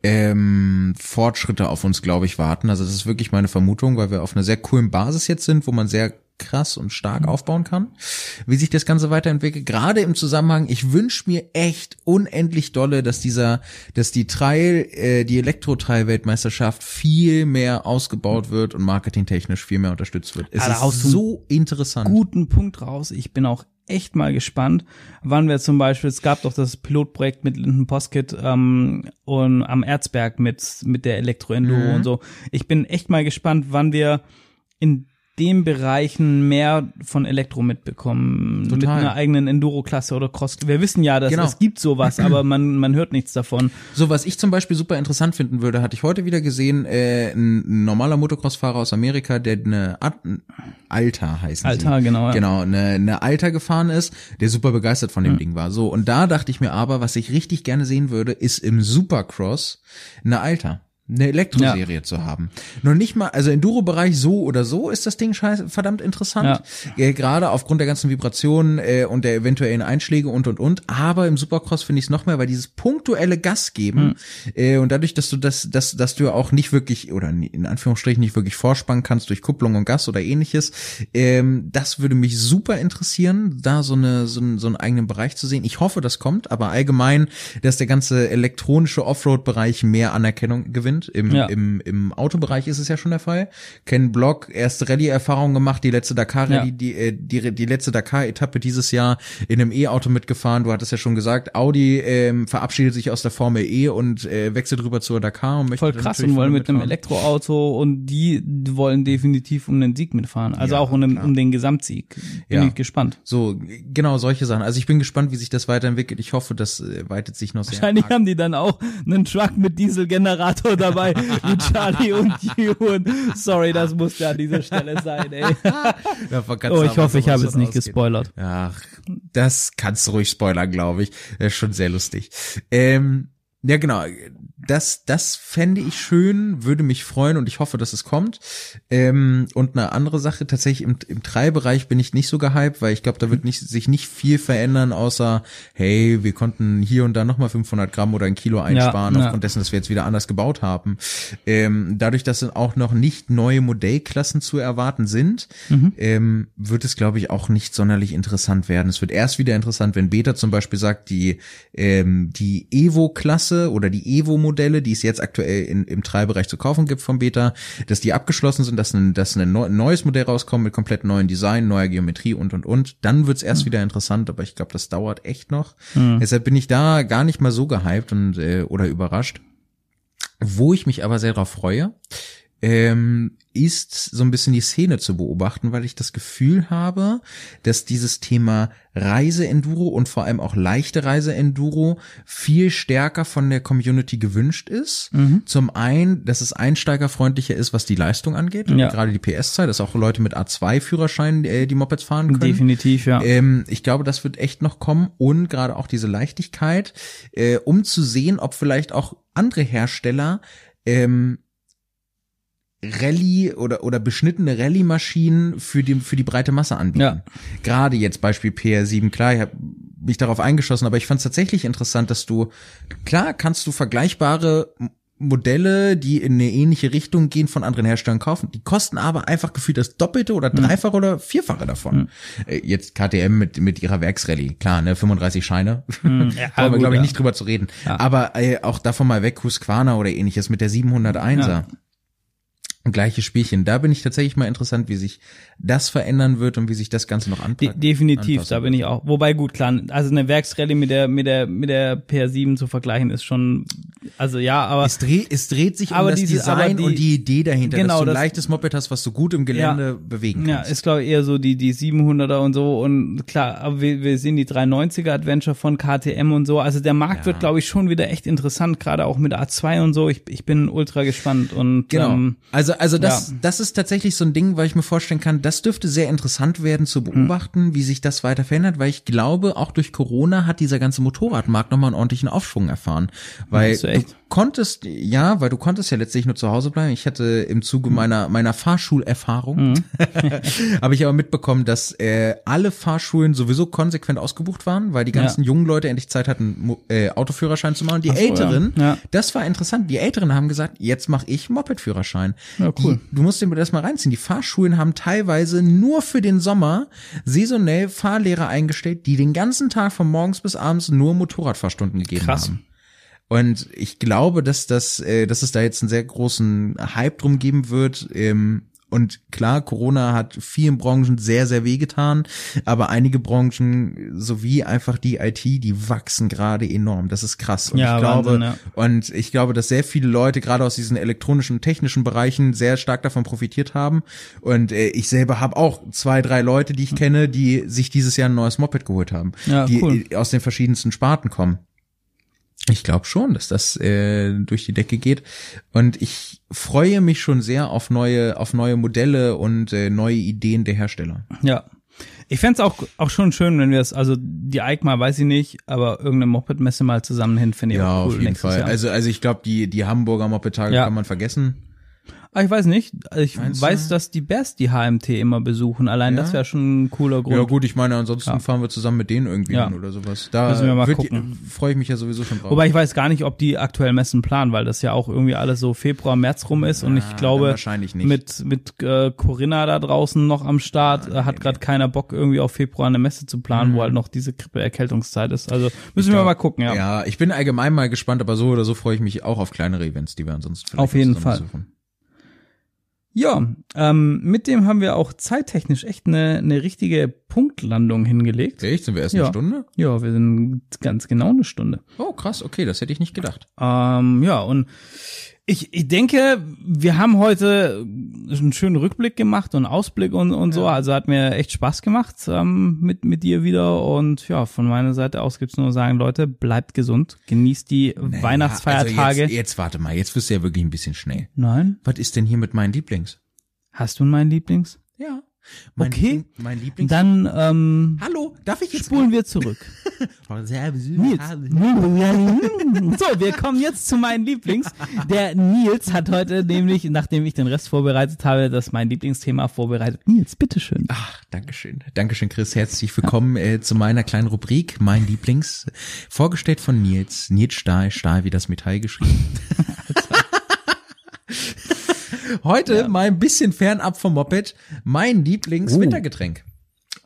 ähm, Fortschritte auf uns, glaube ich, warten. Also das ist wirklich meine Vermutung, weil wir auf einer sehr coolen Basis jetzt sind, wo man sehr krass und stark aufbauen kann. Wie sich das Ganze weiterentwickelt, gerade im Zusammenhang, ich wünsche mir echt unendlich dolle, dass dieser, dass die Trail, äh, die Elektro-Trail-Weltmeisterschaft viel mehr ausgebaut wird und marketingtechnisch viel mehr unterstützt wird. Es da ist so interessant. Guten Punkt raus. Ich bin auch echt mal gespannt, wann wir zum Beispiel, es gab doch das Pilotprojekt mit Linden Poskett ähm, und am Erzberg mit, mit der Elektro-Enduro Mhm. und so. Ich bin echt mal gespannt, wann wir in den Bereichen mehr von Elektro mitbekommen. Mit Total. einer eigenen Enduro-Klasse oder Cross. Wir wissen ja, dass Genau. es gibt sowas, <clears throat> aber man, man hört nichts davon. So, was ich zum Beispiel super interessant finden würde, hatte ich heute wieder gesehen, äh, ein normaler Motocross-Fahrer aus Amerika, der eine Ad Alter heißen Alter, sie. genau, ja. Genau, eine, eine Alter gefahren ist, der super begeistert von dem Mhm. Ding war. So, und da dachte ich mir aber, was ich richtig gerne sehen würde, ist im Supercross eine Alter. Eine Elektroserie ja. zu haben. Nur nicht mal, also Enduro-Bereich so oder so ist das Ding scheiße, verdammt interessant. Ja. Äh, Gerade aufgrund der ganzen Vibrationen äh, und der eventuellen Einschläge und und und. Aber im Supercross finde ich es noch mehr, weil dieses punktuelle Gas geben hm. äh, und dadurch, dass du das, dass, dass du auch nicht wirklich oder in Anführungsstrichen nicht wirklich vorspannen kannst durch Kupplung und Gas oder ähnliches, ähm, das würde mich super interessieren, da so eine so, einen, so einen eigenen Bereich zu sehen. Ich hoffe, das kommt, aber allgemein, dass der ganze elektronische Offroad-Bereich mehr Anerkennung gewinnt sind. Im, ja. im, im Autobereich ist es ja schon der Fall. Ken Block, erste Rallye-Erfahrung gemacht, die letzte Dakar Rallye, ja. die, äh, die, die letzte Dakar-Etappe dieses Jahr in einem E-Auto mitgefahren. Du hattest ja schon gesagt, Audi ähm, verabschiedet sich aus der Formel E und äh, wechselt rüber zur Dakar und möchte Voll krass und wollen mit mitfahren. einem Elektroauto und die wollen definitiv um den Sieg mitfahren. Also ja, auch um, um, den Gesamtsieg. Bin ich gespannt. So, genau solche Sachen. Also ich bin gespannt, wie sich das weiterentwickelt. Ich hoffe, das äh, weitet sich noch sehr Wahrscheinlich arg. haben die dann auch einen Truck mit Dieselgenerator <laughs> da dabei wie Charlie und <laughs> Ewan. Sorry, das musste an dieser Stelle sein, ey. Oh, ich hoffe, ich habe es nicht gespoilert. Ach, das kannst du ruhig spoilern, glaube ich. Das ist schon sehr lustig. Ähm, ja, genau das, das fände ich schön, würde mich freuen und ich hoffe, dass es kommt. Ähm, und eine andere Sache, tatsächlich im, im Treibbereich bin ich nicht so gehypt, weil ich glaube, da wird nicht, sich nicht viel verändern, außer, hey, wir konnten hier und da nochmal 500 Gramm oder ein Kilo einsparen, ja, aufgrund dessen, dass wir jetzt wieder anders gebaut haben. Ähm, dadurch, dass auch noch nicht neue Modellklassen zu erwarten sind, mhm. ähm, wird es, glaube ich, auch nicht sonderlich interessant werden. Es wird erst wieder interessant, wenn Beta zum Beispiel sagt, die, ähm, die Evo-Klasse oder die Evo-Modell Modelle, die es jetzt aktuell in, im Teilbereich zu kaufen gibt vom Beta, dass die abgeschlossen sind, dass ein, dass ein neues Modell rauskommt mit komplett neuen Design, neuer Geometrie und und und. Dann wird's erst mhm. wieder interessant, aber ich glaube, das dauert echt noch. Mhm. Deshalb bin ich da gar nicht mal so gehypt und äh, oder überrascht. Wo ich mich aber sehr drauf freue, ähm, ist so ein bisschen die Szene zu beobachten, weil ich das Gefühl habe, dass dieses Thema Reiseenduro und vor allem auch leichte Reiseenduro viel stärker von der Community gewünscht ist. Mhm. Zum einen, dass es einsteigerfreundlicher ist, was die Leistung angeht, ja. gerade die PS-Zeit, dass auch Leute mit A2-Führerschein äh, die Mopeds fahren können. Definitiv, ja. Ähm, ich glaube, das wird echt noch kommen und gerade auch diese Leichtigkeit, äh, um zu sehen, ob vielleicht auch andere Hersteller ähm, Rallye oder oder beschnittene Rallye-Maschinen für die für die breite Masse anbieten. Ja. Gerade jetzt Beispiel PR7, klar, ich habe mich darauf eingeschossen, aber ich fand es tatsächlich interessant, dass du klar kannst du vergleichbare Modelle, die in eine ähnliche Richtung gehen, von anderen Herstellern kaufen. Die kosten aber einfach gefühlt das Doppelte oder hm. Dreifache mhm. oder Vierfache davon. Mhm. Jetzt KTM mit, mit ihrer Werksrallye. Klar, ne, 35 Scheine. Mhm. <laughs> Ja, Brauchen wir, glaube ich, ja. nicht drüber zu reden. Ja. Aber äh, auch davon mal weg, Husqvarna oder ähnliches mit der 701er. Ja gleiche Spielchen. Da bin ich tatsächlich mal interessant, wie sich das verändern wird und wie sich das Ganze noch anpackt. De definitiv, da bin ich auch. Wobei gut, klar, also eine Werksrallye mit der mit der mit der PR7 zu vergleichen ist schon, also ja, aber es dreht es dreht sich um das diese, Design die, und die Idee dahinter, genau, dass du ein das, leichtes Moped hast, was du gut im Gelände ja, bewegen kannst. Ja, ist glaube ich eher so die die 700er und so und klar, aber wir, wir sehen die 390er Adventure von KTM und so. Also der Markt ja. wird glaube ich schon wieder echt interessant, gerade auch mit A2 und so. Ich ich bin ultra gespannt und genau. Ähm, also also das, ja. das ist tatsächlich so ein Ding, weil ich mir vorstellen kann, das dürfte sehr interessant werden zu beobachten, mhm. wie sich das weiter verändert, weil ich glaube, auch durch Corona hat dieser ganze Motorradmarkt nochmal einen ordentlichen Aufschwung erfahren. Weil du, konntest, ja, weil du konntest ja letztlich nur zu Hause bleiben. Ich hatte im Zuge mhm. meiner, meiner Fahrschulerfahrung, mhm. <laughs> habe ich aber mitbekommen, dass äh, alle Fahrschulen sowieso konsequent ausgebucht waren, weil die ganzen ja. jungen Leute endlich Zeit hatten, äh, Autoführerschein zu machen. Die so, Älteren, ja. Ja. das war interessant, die Älteren haben gesagt, jetzt mache ich Mopedführerschein. Ja, cool. Die, du musst dir das mal reinziehen. Die Fahrschulen haben teilweise nur für den Sommer saisonell Fahrlehrer eingestellt, die den ganzen Tag von morgens bis abends nur Motorradfahrstunden gegeben Krass. haben. Und ich glaube, dass das, äh, dass es da jetzt einen sehr großen Hype drum geben wird. Ähm, und klar, Corona hat vielen Branchen sehr, sehr wehgetan, aber einige Branchen sowie einfach die IT, die wachsen gerade enorm. Das ist krass. Und ja, ich glaube, Wahnsinn, ja. und ich glaube, dass sehr viele Leute gerade aus diesen elektronischen, technischen Bereichen sehr stark davon profitiert haben. Und äh, ich selber habe auch zwei, drei Leute, die ich kenne, die sich dieses Jahr ein neues Moped geholt haben, ja, die cool. aus den verschiedensten Sparten kommen. Ich glaube schon, dass das äh, durch die Decke geht. Und ich freue mich schon sehr auf neue, auf neue Modelle und äh, neue Ideen der Hersteller. Ja. Ich fänd's auch, auch schon schön, wenn wir es, also die EICMA weiß ich nicht, aber irgendeine Moped-Messe mal zusammen hin, finde ich Ja, auch cool. auf jeden Fall. Jahr. Also, also ich glaube, die, die Hamburger Moped-Tage Ja. kann man vergessen. Ah, ich weiß nicht. Ich Meinst weiß, du? dass die Bears die HMT immer besuchen. Allein Ja? das wäre schon ein cooler Grund. Ja gut, ich meine, ansonsten Ja. fahren wir zusammen mit denen irgendwie Ja. hin oder sowas. Da Müssen wir mal wird- gucken. freue ich mich ja sowieso schon drauf. Wobei ich weiß gar nicht, ob die aktuell Messen planen, weil das ja auch irgendwie alles so Februar, März rum ist und ich glaube wahrscheinlich nicht. mit mit äh, Corinna da draußen noch am Start äh, hat nee, gerade keiner Bock irgendwie auf Februar eine Messe zu planen, wo halt noch diese Grippe-Erkältungszeit ist. Also müssen wir glaub- mal gucken, ja. Ja, ich bin allgemein mal gespannt, aber so oder so freue ich mich auch auf kleinere Events, die wir ansonsten vielleicht Auf jeden Fall. besuchen. Ja, ähm, mit dem haben wir auch zeittechnisch echt eine, eine richtige Punktlandung hingelegt. Echt? Sind wir erst Ja. eine Stunde? Ja, wir sind ganz genau eine Stunde. Oh, krass, okay, das hätte ich nicht gedacht. Ähm, ja, und ich, ich denke, wir haben heute einen schönen Rückblick gemacht und Ausblick und, und so. Also hat mir echt Spaß gemacht ähm, mit, mit dir wieder. Und ja, von meiner Seite aus gibt's nur sagen, Leute, bleibt gesund, genießt die Weihnachtsfeiertage. Also jetzt, jetzt warte mal, jetzt wirst du ja wirklich ein bisschen schnell. Nein? Was ist denn hier mit meinen Lieblings? Hast du meinen Lieblings? Ja. Mein Okay. Liebling, mein Lieblings. Dann ähm, Hallo, darf ich jetzt spulen wir zurück. <laughs> Nils. <laughs> So, wir kommen jetzt zu meinen Lieblings. Der Nils hat heute nämlich, nachdem ich den Rest vorbereitet habe, das mein Lieblingsthema vorbereitet. Nils, bitteschön. Ach, Dankeschön. Dankeschön, Chris. Herzlich willkommen äh, zu meiner kleinen Rubrik, mein Lieblings. Vorgestellt von Nils. Nils Stahl, Stahl wie das Metall geschrieben. <laughs> Heute mal ein bisschen fernab vom Moped. Mein Lieblings-Wintergetränk.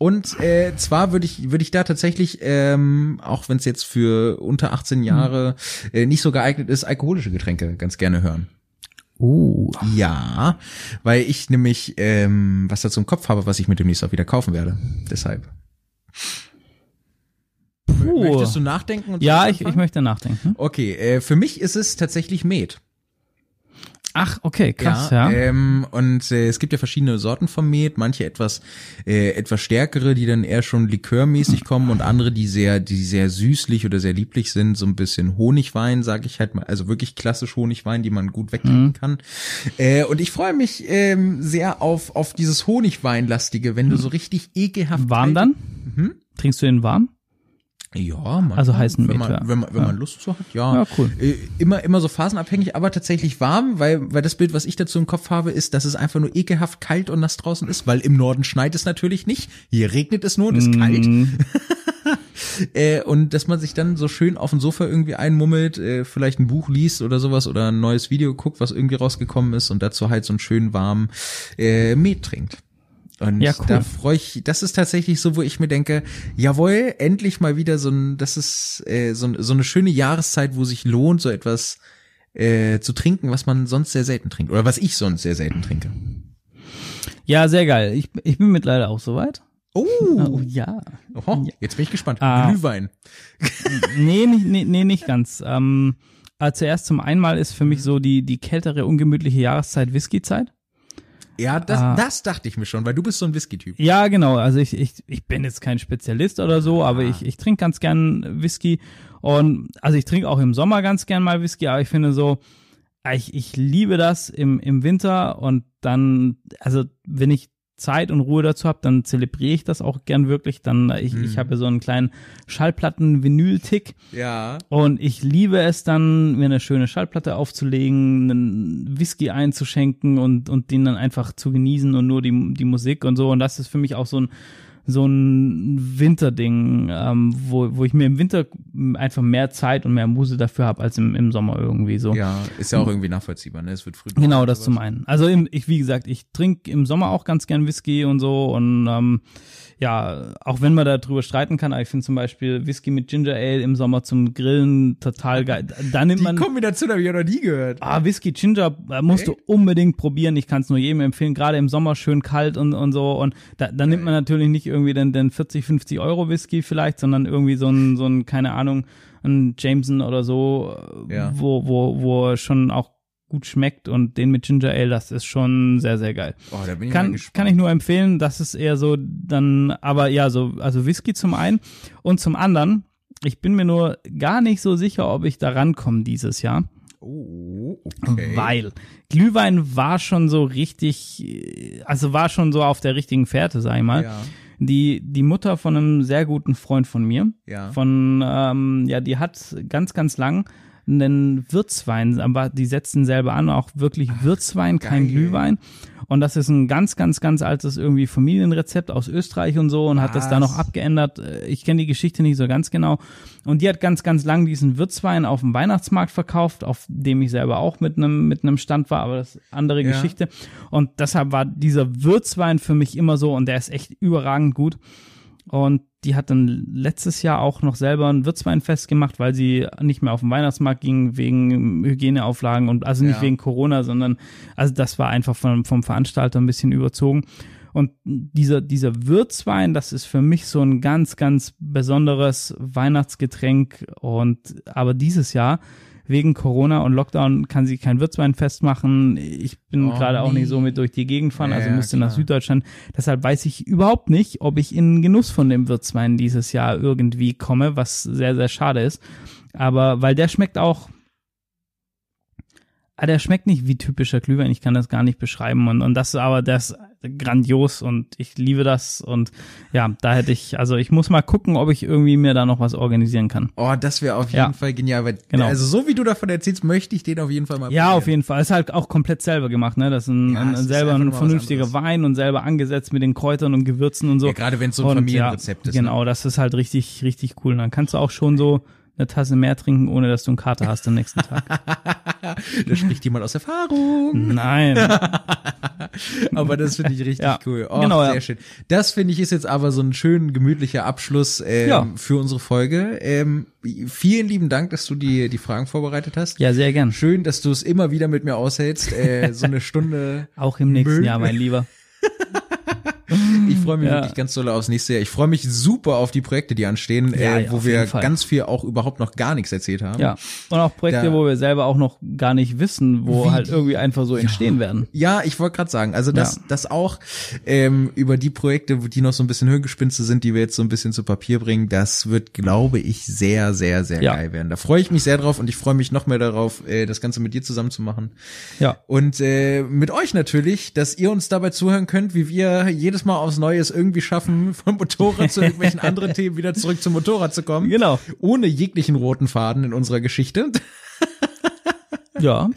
Und äh, zwar würde ich würde ich da tatsächlich, ähm, auch wenn es jetzt für unter 18 Jahre äh, nicht so geeignet ist, alkoholische Getränke ganz gerne hören. Oh. Ja, weil ich nämlich ähm, was dazu im Kopf habe, was ich mir demnächst auch wieder kaufen werde. Deshalb. Möchtest du nachdenken? Ja, ich, ich möchte nachdenken. Okay, äh, für mich ist es tatsächlich Met. Ach, okay, krass, ja. Ähm, und äh, es gibt ja verschiedene Sorten von Met, manche etwas äh, etwas stärkere, die dann eher schon likörmäßig <laughs> kommen und andere, die sehr die sehr süßlich oder sehr lieblich sind, so ein bisschen Honigwein, sage ich halt mal, also wirklich klassisch Honigwein, die man gut wegtrinken kann. Äh, und ich freue mich ähm, sehr auf auf dieses Honigweinlastige, wenn du so richtig ekelhaft warm kalte- dann? Mhm. Trinkst du den warm? Ja, manchmal, Also heißen wenn man, wenn man, wenn Ja. man Lust zu hat, ja. Ja, cool. Äh, Immer, immer so phasenabhängig, aber tatsächlich warm, weil, weil das Bild, was ich dazu im Kopf habe, ist, dass es einfach nur ekelhaft kalt und nass draußen ist, weil im Norden schneit es natürlich nicht. Hier regnet es nur und ist kalt. Mm, <laughs> Äh, und dass man sich dann so schön auf dem Sofa irgendwie einmummelt, äh, vielleicht ein Buch liest oder sowas oder ein neues Video guckt, was irgendwie rausgekommen ist und dazu halt so einen schönen warmen äh, Met trinkt. Und Ja, cool. da freue ich, das ist tatsächlich so, wo ich mir denke, jawohl, endlich mal wieder so ein, das ist äh, so, so eine schöne Jahreszeit, wo sich lohnt, so etwas äh, zu trinken, was man sonst sehr selten trinkt. Oder was ich sonst sehr selten trinke. Ja, sehr geil. Ich, ich bin mittlerweile auch soweit. Oh, Oh ja. Oho, jetzt bin ich gespannt. Ah. Glühwein. <laughs> Nee, nicht, nee, nee, nicht ganz. Ähm, äh, zuerst zum einmal ist für mich so die, die kältere, ungemütliche Jahreszeit Whisky-Zeit. Ja, das, Ah. das dachte ich mir schon, weil du bist so ein Whisky-Typ. Ja, genau. Also ich, ich, ich bin jetzt kein Spezialist oder so, aber Ah. ich, ich trinke ganz gern Whisky. Und also ich trinke auch im Sommer ganz gern mal Whisky, aber ich finde so, ich, ich liebe das im, im Winter und dann, also wenn ich Zeit und Ruhe dazu habe, dann zelebriere ich das auch gern wirklich. Dann, ich, Mhm. ich habe ja so einen kleinen Schallplatten-Vinyl-Tick. Ja. Und ich liebe es dann, mir eine schöne Schallplatte aufzulegen, einen Whisky einzuschenken und, und den dann einfach zu genießen und nur die, die Musik und so. Und das ist für mich auch so ein, so ein Winterding, ähm, wo, wo ich mir im Winter einfach mehr Zeit und mehr Muse dafür habe als im, im Sommer irgendwie so. Ja, ist ja auch irgendwie nachvollziehbar, ne? Es wird früh. Genau, das sowas. zum einen. Also im, ich, wie gesagt, ich trinke im Sommer auch ganz gern Whisky und so und ähm, ja, auch wenn man darüber streiten kann, aber ich finde zum Beispiel Whisky mit Ginger Ale im Sommer zum Grillen total geil. Da nimmt Die man Kombination habe ich ja noch nie gehört. Ah, Whisky Ginger äh, musst du unbedingt probieren. Ich kann es nur jedem empfehlen, gerade im Sommer schön kalt und, und so. Und da, da nimmt man natürlich nicht irgendwie den, den 40, 50 Euro Whisky vielleicht, sondern irgendwie so ein, so ein, keine Ahnung, ein Jameson oder so, Ja. wo, wo, wo schon auch gut schmeckt und den mit Ginger Ale, das ist schon sehr, sehr geil. Oh, da bin ich Kann, kann ich nur empfehlen, das ist eher so dann, aber ja, so, also Whisky zum einen und zum anderen, ich bin mir nur gar nicht so sicher, ob ich da rankomme dieses Jahr. Oh, okay. Weil Glühwein war schon so richtig, also war schon so auf der richtigen Fährte, sag ich mal. Ja. Die, die Mutter von einem sehr guten Freund von mir. Ja. Von, ähm, ja, die hat ganz, ganz lang einen Wirtswein, aber die setzen selber an, auch wirklich Wirtswein, kein geil. Glühwein. Und das ist ein ganz, ganz, ganz altes irgendwie Familienrezept aus Österreich und so und hat das da noch Was? abgeändert. Äh, Ich kenne die Geschichte nicht so ganz genau. Und die hat ganz, ganz lang diesen Wirtswein auf dem Weihnachtsmarkt verkauft, auf dem ich selber auch mit einem, mit einem Stand war, aber das ist eine andere Ja. Geschichte. Und deshalb war dieser Wirtswein für mich immer so und der ist echt überragend gut. Und die hat dann letztes Jahr auch noch selber ein Wirtsweinfest gemacht, weil sie nicht mehr auf den Weihnachtsmarkt ging wegen Hygieneauflagen und also nicht Ja. wegen Corona, sondern also das war einfach vom, vom Veranstalter ein bisschen überzogen. Und dieser, dieser Wirtswein, das ist für mich so ein ganz, ganz besonderes Weihnachtsgetränk. Und aber dieses Jahr, wegen Corona und Lockdown, kann sie kein Wirtsweinfest machen. Ich bin Oh, gerade auch nee. nicht so mit durch die Gegend fahren, also Ja, müsste nach klar. Süddeutschland. Deshalb weiß ich überhaupt nicht, ob ich in Genuss von dem Wirtswein dieses Jahr irgendwie komme, was sehr, sehr schade ist. Aber weil der schmeckt auch, ah, der schmeckt nicht wie typischer Glühwein, ich kann das gar nicht beschreiben. Und, und das ist aber das ist grandios und ich liebe das. Und ja, da hätte ich, also ich muss mal gucken, ob ich irgendwie mir da noch was organisieren kann. Oh, das wäre auf jeden Ja. Fall genial. Weil, Genau. Also so wie du davon erzählst, möchte ich den auf jeden Fall mal Ja, auf jeden Fall. Ist halt auch komplett selber gemacht, ne? Das ist ein, Ja, ein, ist selber ein vernünftiger. Wein und selber angesetzt mit den Kräutern und Gewürzen und so. Ja, gerade wenn es so ein Und Familienrezept ja, ist. ne? Genau, das ist halt richtig, richtig cool. Und dann kannst du auch schon so eine Tasse mehr trinken, ohne dass du einen Kater hast am nächsten Tag. <laughs> Da spricht jemand aus Erfahrung. Nein. <laughs> Aber das finde ich richtig Ja, cool. Oh, genau, sehr ja. schön. Das finde ich ist jetzt aber so ein schön gemütlicher Abschluss ähm, Ja. für unsere Folge. Ähm, vielen lieben Dank, dass du die, die Fragen vorbereitet hast. Ja, sehr gern. Schön, dass du es immer wieder mit mir aushältst. Äh, so eine Stunde. <laughs> Auch im nächsten Müll. Jahr, mein Lieber. Ich freue mich Ja. wirklich ganz doll aufs nächste Jahr. Ich freue mich super auf die Projekte, die anstehen, Ja, äh, wo wir ganz viel auch überhaupt noch gar nichts erzählt haben. Ja. Und auch Projekte, Da- wo wir selber auch noch gar nicht wissen, wo Wie halt irgendwie einfach so entstehen werden. Ja, ich wollte gerade sagen, also das, das auch ähm, über die Projekte, die noch so ein bisschen Hirngespinste sind, die wir jetzt so ein bisschen zu Papier bringen, das wird, glaube ich, sehr, sehr, sehr geil werden. Da freue ich mich sehr drauf und ich freue mich noch mehr darauf, äh, das Ganze mit dir zusammen zu machen. Ja. Und äh, mit euch natürlich, dass ihr uns dabei zuhören könnt, wie wir jedes Mal aufs Neue es irgendwie schaffen, <laughs> vom Motorrad zu irgendwelchen anderen <laughs> Themen wieder zurück zum Motorrad zu kommen. Genau. Ohne jeglichen roten Faden in unserer Geschichte. <laughs> Ja.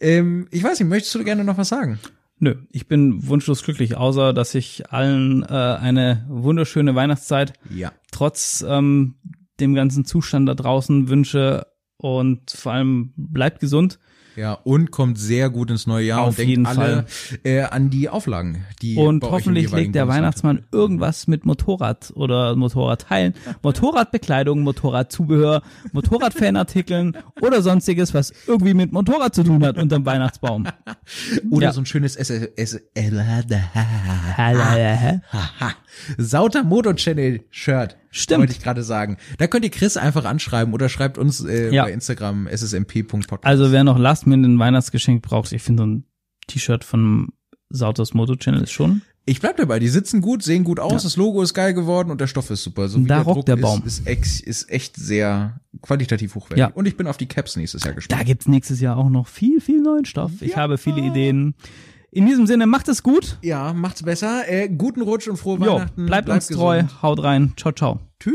ähm, ich weiß nicht, möchtest du gerne noch was sagen? Nö, ich bin wunschlos glücklich, außer dass ich allen äh, eine wunderschöne Weihnachtszeit Ja. trotz ähm, dem ganzen Zustand da draußen wünsche und vor allem bleibt gesund. Ja, und kommt sehr gut ins neue Jahr Auf und denkt jeden alle äh, an die Auflagen, die Und hoffentlich legt der Weihnachtsmann irgendwas mit Motorrad oder Motorradteilen, <laughs> Motorradbekleidung, Motorradzubehör, Motorradfanartikeln <laughs> oder sonstiges, was irgendwie mit Motorrad zu tun hat unterm Weihnachtsbaum. <laughs> oder Ja. so ein schönes S S Stimmt. Sauter Moto Channel Shirt. Wollte ich gerade sagen. Da könnt ihr Chris einfach anschreiben oder schreibt uns äh, Ja. bei Instagram ssmp.podcast. Also wer noch Last Minute ein Weihnachtsgeschenk braucht, ich finde so ein T-Shirt von Sauters Moto Channel ist schon. ich bleib dabei, die sitzen gut, sehen gut aus, Ja. das Logo ist geil geworden und der Stoff ist super. So wie Da der rockt Druck der ist, Baum. Ist, ex, ist echt sehr qualitativ hochwertig. Ja. Und ich bin auf die Caps nächstes Jahr gespannt. Da gibt's nächstes Jahr auch noch viel, viel neuen Stoff. Ich Ja. habe viele Ideen. In diesem Sinne, macht es gut. Ja, macht's besser. Äh, guten Rutsch und frohe Jo, Weihnachten. bleibt uns treu. gesund. Haut rein. Ciao, ciao. Tschüss.